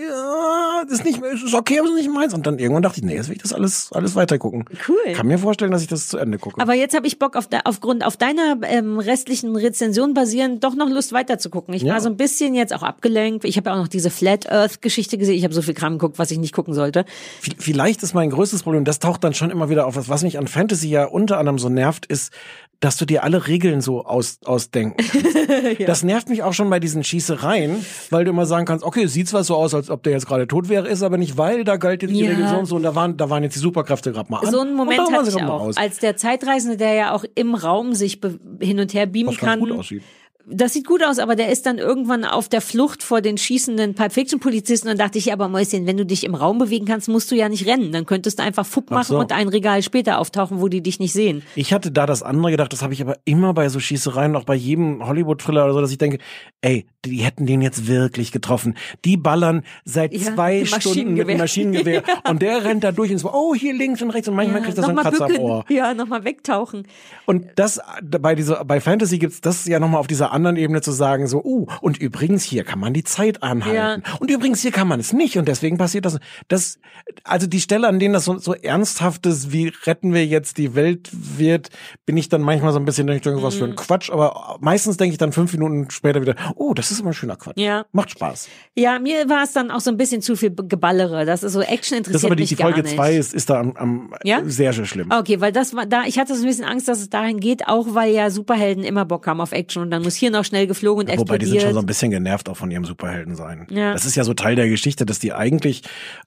das ist nicht, ist okay, aber es ist nicht meins. Und dann irgendwann dachte ich, nee, jetzt will ich das alles, alles weiter gucken. Cool. Kann mir vorstellen, dass ich das zu Ende gucke. Aber jetzt habe ich Bock, auf de, aufgrund auf deiner ähm, restlichen Rezension basierend, doch noch Lust weiter zu gucken. Ich Ja. war so ein bisschen jetzt auch abgelenkt. Ich habe ja auch noch diese Flat Earth Geschichte gesehen. Ich habe so viel Kram geguckt, was ich nicht gucken sollte. V- Vielleicht ist mein größtes Problem, das taucht dann schon immer wieder auf. Was, was mich an Fantasy ja unter anderem so nervt, ist, dass du dir alle Regeln so aus, ausdenken kannst. Das nervt mich auch schon bei diesen Schießereien, weil du immer sagen kannst, okay, es sieht zwar so aus, als ob der jetzt gerade tot wäre, ist aber nicht, weil da galt jetzt die Ja. Regel so und so und da waren, da waren jetzt die Superkräfte gerade mal an. So einen Moment hatte ich auch. aus. Als der Zeitreisende, der ja auch im Raum sich hin und her beamen Was kann. gut aussieht. Das sieht gut aus, aber der ist dann irgendwann auf der Flucht vor den schießenden Pulp Fiction Polizisten und dachte ich, ja, aber Mäuschen, wenn du dich im Raum bewegen kannst, musst du ja nicht rennen. Dann könntest du einfach Fupp Ach machen so. und ein Regal später auftauchen, wo die dich nicht sehen. Ich hatte da das andere gedacht, das habe ich aber immer bei so Schießereien, auch bei jedem Hollywood-Thriller oder so, dass ich denke, ey, die hätten den jetzt wirklich getroffen. Die ballern seit Ja, zwei Stunden mit dem Maschinengewehr. Maschinengewehr und der rennt da durch und so, oh, hier links und rechts und manchmal kriegt er so einen nochmal Kratzer am. Ohr. Ja, nochmal wegtauchen. Und das bei dieser bei Fantasy gibt's das ja nochmal auf dieser anderen Ebene zu sagen so, uh, und übrigens hier kann man die Zeit anhalten. Und übrigens hier kann man es nicht und deswegen passiert das. Das also die Stelle, an denen das so, so ernsthaftes, wie retten wir jetzt die Welt wird, bin ich dann manchmal so ein bisschen denke ich, was für Mhm. ein Quatsch, aber meistens denke ich dann fünf Minuten später wieder, oh, das ist immer schöner Quatsch. Ja. Macht Spaß. Ja, mir war es dann auch so ein bisschen zu viel Geballere. Das ist so Action interessiert Das ist aber die, die Folge nicht. zwei ist, ist da am, am Ja? sehr, sehr schlimm. Okay, weil das war da, ich hatte so ein bisschen Angst, dass es dahin geht, auch weil ja Superhelden immer Bock haben auf Action und dann muss hier noch schnell geflogen und Wobei die sind schon so ein bisschen genervt auch von ihrem Superhelden sein. Ja. Das ist ja so Teil der Geschichte, dass die eigentlich,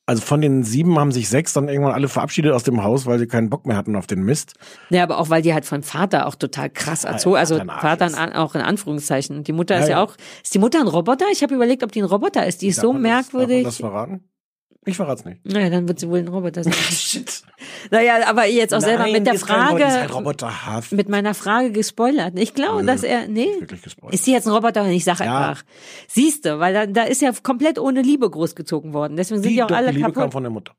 also von den sieben haben sich sechs dann irgendwann alle verabschiedet aus dem Haus, weil sie keinen Bock mehr hatten auf den Mist. Ja, aber auch weil die halt vom Vater auch total krass erzogen, also Vater in, auch in Anführungszeichen. Die Mutter Ja, ist ja, ja. auch, ist die Mutter ein Roboter? Ich habe überlegt, ob die ein Roboter ist. Die ist Darf so man das- Darf man merkwürdig. das verraten? Ich verrat's nicht. Naja, dann wird sie wohl ein Roboter sein. Naja, aber jetzt auch selber Nein, mit der die ist kein Roboter, die ist Frage, halt roboterhaft. mit meiner Frage gespoilert. Ich glaube, Nö, dass er, nee, Wirklich gespoilert. ist sie jetzt ein Roboter und ich sag Ja. einfach. Siehste, weil da, da ist ja komplett ohne Liebe großgezogen worden. Deswegen sind die, die auch alle Liebe kam kaputt. von der Mutter.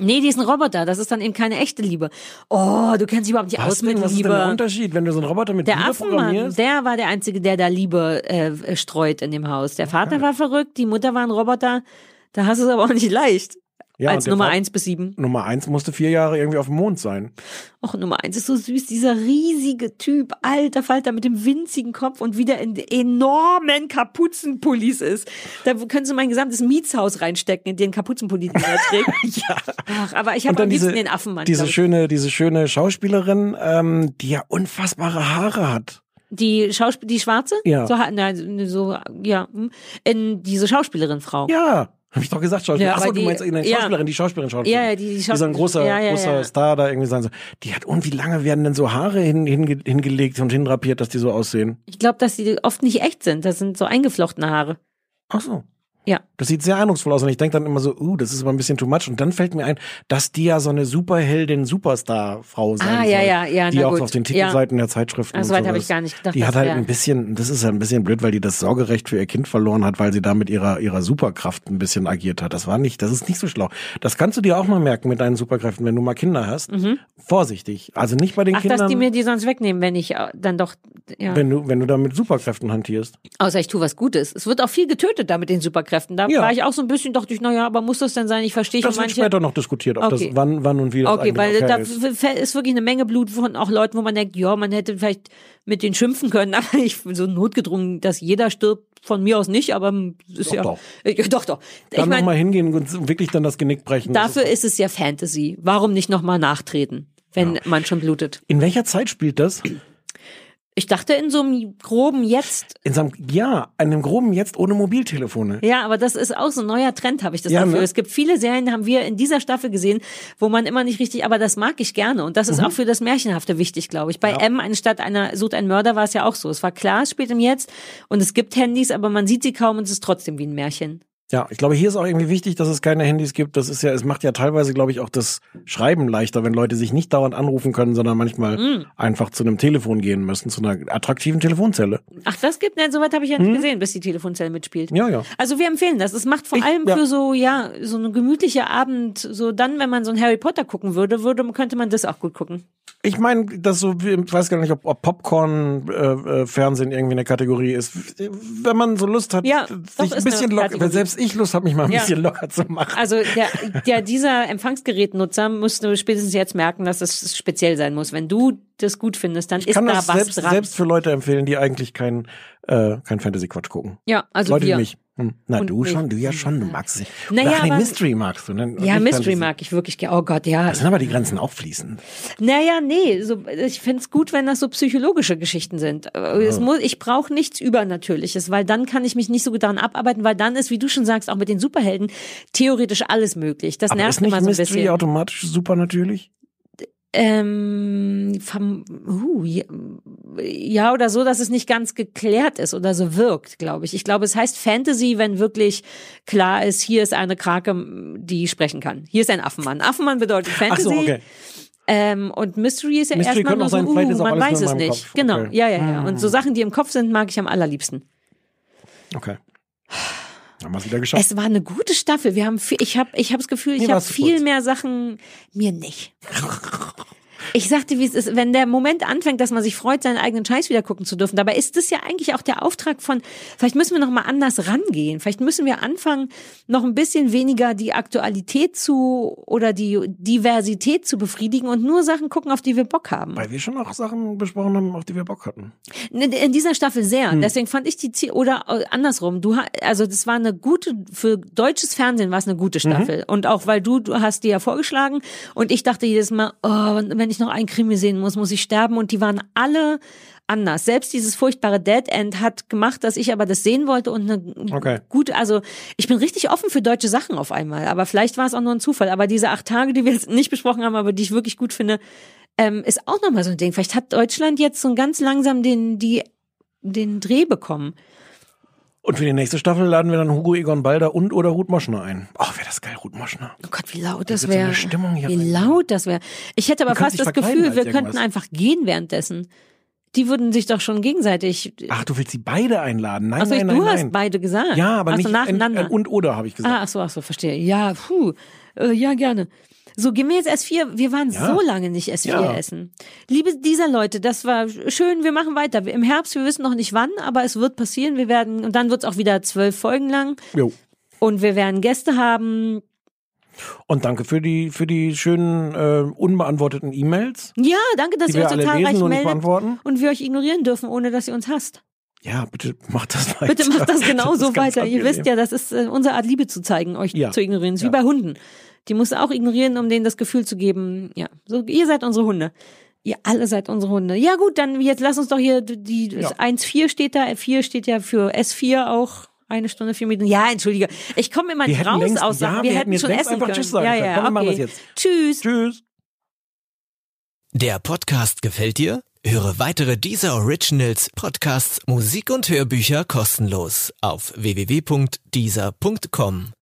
Nee, die ist ein Roboter. Das ist dann eben keine echte Liebe. Oh, du kennst dich überhaupt nicht Was, aus mit denn, was ist denn Liebe. der Unterschied, wenn du so einen Roboter mit Der Liebe Affenmann, programmierst? der war der Einzige, der da Liebe äh, streut in dem Haus. Der Vater war verrückt, die Mutter war ein Roboter. Da hast du es aber auch nicht leicht. Ja, als Nummer eins bis sieben. Nummer eins musste vier Jahre irgendwie auf dem Mond sein. Och, Nummer eins ist so süß, dieser riesige Typ, alter Falter mit dem winzigen Kopf und wieder in enormen Kapuzenpullis ist. Da können sie mein gesamtes Mietshaus reinstecken, in den Kapuzenpulli, den er trägt. ja. Ach, aber ich habe dann am liebsten diese, den Affenmann. diese schöne, diese schöne Schauspielerin, ähm, die ja unfassbare Haare hat. Die Schauspiel, die Schwarze? Ja. So, nein, so, ja, hm. in diese Schauspielerin Frau. Ja, habe ich doch gesagt, Schauspielerin. Ja, Achso, du die- meinst eine ja. Schauspielerin, die Schauspielerin, Schauspielerin. Ja, ja, die- die so ein großer, Ja, ja, großer. Star da irgendwie sein. So. Die hat, und wie lange werden denn so Haare hin, hinge, hingelegt und hinrapiert, dass die so aussehen? Ich glaube, dass die oft nicht echt sind. Das sind so eingeflochtene Haare. Ach so. Ja. Das sieht sehr eindrucksvoll aus und ich denke dann immer so, uh, das ist aber ein bisschen too much. Und dann fällt mir ein, dass die ja so eine Superheldin, Superstar-Frau sein Ah, soll. ja, ja, ja, Die auch gut. auf den Ja. Titelseiten der Zeitschriften Ah, und so weit habe ich gar nicht gedacht, Die hat halt ein bisschen, das ist ja ein bisschen blöd, weil die das Sorgerecht für ihr Kind verloren hat, weil sie da mit ihrer, ihrer Superkraft ein bisschen agiert hat. Das war nicht, das ist nicht so schlau. Das kannst du dir auch mal merken mit deinen Superkräften, wenn du mal Kinder hast. Vorsichtig. Also nicht bei den Mhm. Ach, Kindern, dass die mir die sonst wegnehmen, wenn ich äh, dann doch, ja. wenn du, wenn du da mit Superkräften hantierst. Außer ich tue was Gutes. Es wird auch viel getötet da mit den Superkräften. Da Ja. war ich auch so ein bisschen, dachte ich, naja, aber muss das denn sein? Ich verstehe Das schon wird manche. später noch diskutiert, ob Okay. das wann, wann und wie das Okay, weil okay da ist. ist wirklich eine Menge Blut von auch Leuten, wo man denkt, ja, man hätte vielleicht mit denen schimpfen können, aber ich so notgedrungen, dass jeder stirbt, von mir aus nicht, aber ist Doch, ja doch. Äh, doch, doch. Ich Dann nochmal hingehen und wirklich dann das Genick brechen. Das dafür ist es ja Fantasy. Warum nicht nochmal nachtreten, wenn man schon blutet? In welcher Zeit spielt das? Ich dachte in so einem groben Jetzt. In so einem, ja, einem groben Jetzt ohne Mobiltelefone. Ja, aber das ist auch so ein neuer Trend, habe ich das Ja, Gefühl. ne? Es gibt viele Serien, haben wir in dieser Staffel gesehen, wo man immer nicht richtig, aber das mag ich gerne. Und das ist Mhm. auch für das Märchenhafte wichtig, glaube ich. Bei M, anstatt einer sucht ein Mörder, war es ja auch so. Es war klar, es spielt im Jetzt und es gibt Handys, aber man sieht sie kaum und es ist trotzdem wie ein Märchen. Ja, ich glaube, hier ist auch irgendwie wichtig, dass es keine Handys gibt. Das ist ja, es macht ja teilweise, glaube ich, auch das Schreiben leichter, wenn Leute sich nicht dauernd anrufen können, sondern manchmal Mm. einfach zu einem Telefon gehen müssen, zu einer attraktiven Telefonzelle. Ach, das gibt, nein, soweit habe ich ja nicht gesehen, bis die Telefonzelle mitspielt. Ja, ja. Also wir empfehlen das. Es macht vor Ich- allem ja. für so, ja, so eine gemütliche Abend, so dann, wenn man so ein Harry Potter gucken würde, würde, könnte man das auch gut gucken. Ich meine, das so, ich weiß gar nicht, ob, ob Popcorn-Fernsehen irgendwie eine Kategorie ist. Wenn man so Lust hat, Ja, sich ein bisschen locker, selbst ich Lust habe, mich mal ein Ja. bisschen locker zu machen. Also der, der dieser Empfangsgerätnutzer musste spätestens jetzt merken, dass es speziell sein muss. Wenn du das gut findest, dann Ich ist kann da das was selbst, dran. selbst für Leute empfehlen, die eigentlich kein, äh, kein Fantasy-Quatsch gucken. ja, also Leute wir. wie mich. Hm. Na, Und du schon, du ja schon, du magst sie. Naja, Ach, nee, Mystery magst du. Ne? Ja, Mystery mag ich wirklich. Oh Gott, ja. Da sind aber die Grenzen auch fließend. Naja, nee, so, ich find's gut, wenn das so psychologische Geschichten sind. Äh, Es muss, ich brauche nichts Übernatürliches, weil dann kann ich mich nicht so gut daran abarbeiten, weil dann ist, wie du schon sagst, auch mit den Superhelden theoretisch alles möglich. Das Aber nervt ist immer so ein Mystery bisschen. automatisch super natürlich? Ähm, vom, uh, ja, oder so, dass es nicht ganz geklärt ist oder so wirkt, glaube ich. Ich glaube, es heißt Fantasy, wenn wirklich klar ist, hier ist eine Krake, die sprechen kann. Hier ist ein Affenmann. Affenmann bedeutet Ach Fantasy. so, okay. Ähm, und Mystery ist ja Mystery erstmal nur so, sein, uh, man weiß es nicht. Kopf. Genau, Okay. ja, ja, ja. Und so Sachen, die im Kopf sind, mag ich am allerliebsten. Okay. Haben wir es wieder geschafft. Es war eine gute Staffel. Wir haben viel, ich habe ich hab das Gefühl, ich Mir habe viel kurz. mehr Sachen mir nicht. Ich sagte, wie es ist, wenn der Moment anfängt, dass man sich freut, seinen eigenen Scheiß wieder gucken zu dürfen. Dabei ist das ja eigentlich auch der Auftrag von, vielleicht müssen wir noch mal anders rangehen. Vielleicht müssen wir anfangen, noch ein bisschen weniger die Aktualität zu oder die Diversität zu befriedigen und nur Sachen gucken, auf die wir Bock haben. Weil wir schon auch Sachen besprochen haben, auf die wir Bock hatten. In dieser Staffel sehr. Hm. Deswegen fand ich die Ziel oder äh, andersrum. Du also das war eine gute für deutsches Fernsehen war es eine gute Staffel Mhm. und auch weil du du hast die ja vorgeschlagen und ich dachte jedes Mal, oh, wenn ich noch einen Krimi sehen muss, muss ich sterben und die waren alle anders. Selbst dieses furchtbare Dead End hat gemacht, dass ich aber das sehen wollte und eine Okay. gute, also ich bin richtig offen für deutsche Sachen auf einmal, aber vielleicht war es auch nur ein Zufall. Aber diese acht Tage, die wir jetzt nicht besprochen haben, aber die ich wirklich gut finde, ähm, ist auch nochmal so ein Ding. Vielleicht hat Deutschland jetzt so ganz langsam den, die, den Dreh bekommen. Und für die nächste Staffel laden wir dann Hugo Egon Balder und oder Ruth Moschner ein. Ach, wäre das geil, Ruth Moschner. Oh Gott, wie laut das so wäre. Hier wie rein. laut das wäre. Ich hätte aber fast das Gefühl, wir könnten einfach gehen währenddessen. Die würden sich doch schon gegenseitig. Ach, du willst sie beide einladen? Nein, Achso, nein, du nein, hast nein. beide gesagt. Ja, aber Ach so, nicht nacheinander. Ein, ein und oder habe ich gesagt. Ah, ach so, ach so, verstehe. Ja, puh. Äh, ja, gerne. So, gehen wir jetzt S4. Wir waren Ja. so lange nicht S4 Ja. essen. Liebe dieser Leute, das war schön. Wir machen weiter. Im Herbst, wir wissen noch nicht wann, aber es wird passieren. Wir werden, und dann wird es auch wieder zwölf Folgen lang. Jo. Und wir werden Gäste haben. Und danke für die für die schönen äh, unbeantworteten E-Mails. Ja, danke, dass ihr wir euch so zahlreich und nicht meldet. Und wir euch ignorieren dürfen, ohne dass ihr uns hasst. Ja, bitte macht das weiter. Bitte macht das genauso ganz weiter. Ihr angenehm. wisst ja, das ist äh, unsere Art Liebe zu zeigen, euch Ja. zu ignorieren. Das ist Ja. wie bei Hunden. Die musst du auch ignorieren, um denen das Gefühl zu geben, ja, so, ihr seid unsere Hunde. Ihr alle seid unsere Hunde. Ja gut, dann jetzt lass uns doch hier die Ja. 1-4 steht da, 4 steht ja für S4 auch. Eine Stunde, vier Minuten. Ja, entschuldige. Ich komme immer Wir raus längst- aus Sachen. ja, wir, wir hätten hätten jetzt schon essen einfach können. Tschüss sagen ja, können. ja, Komm, wir machen okay. das jetzt. Tschüss. Tschüss. Der Podcast gefällt dir? Höre weitere dieser Originals, Podcasts, Musik und Hörbücher kostenlos auf www.dieser.com.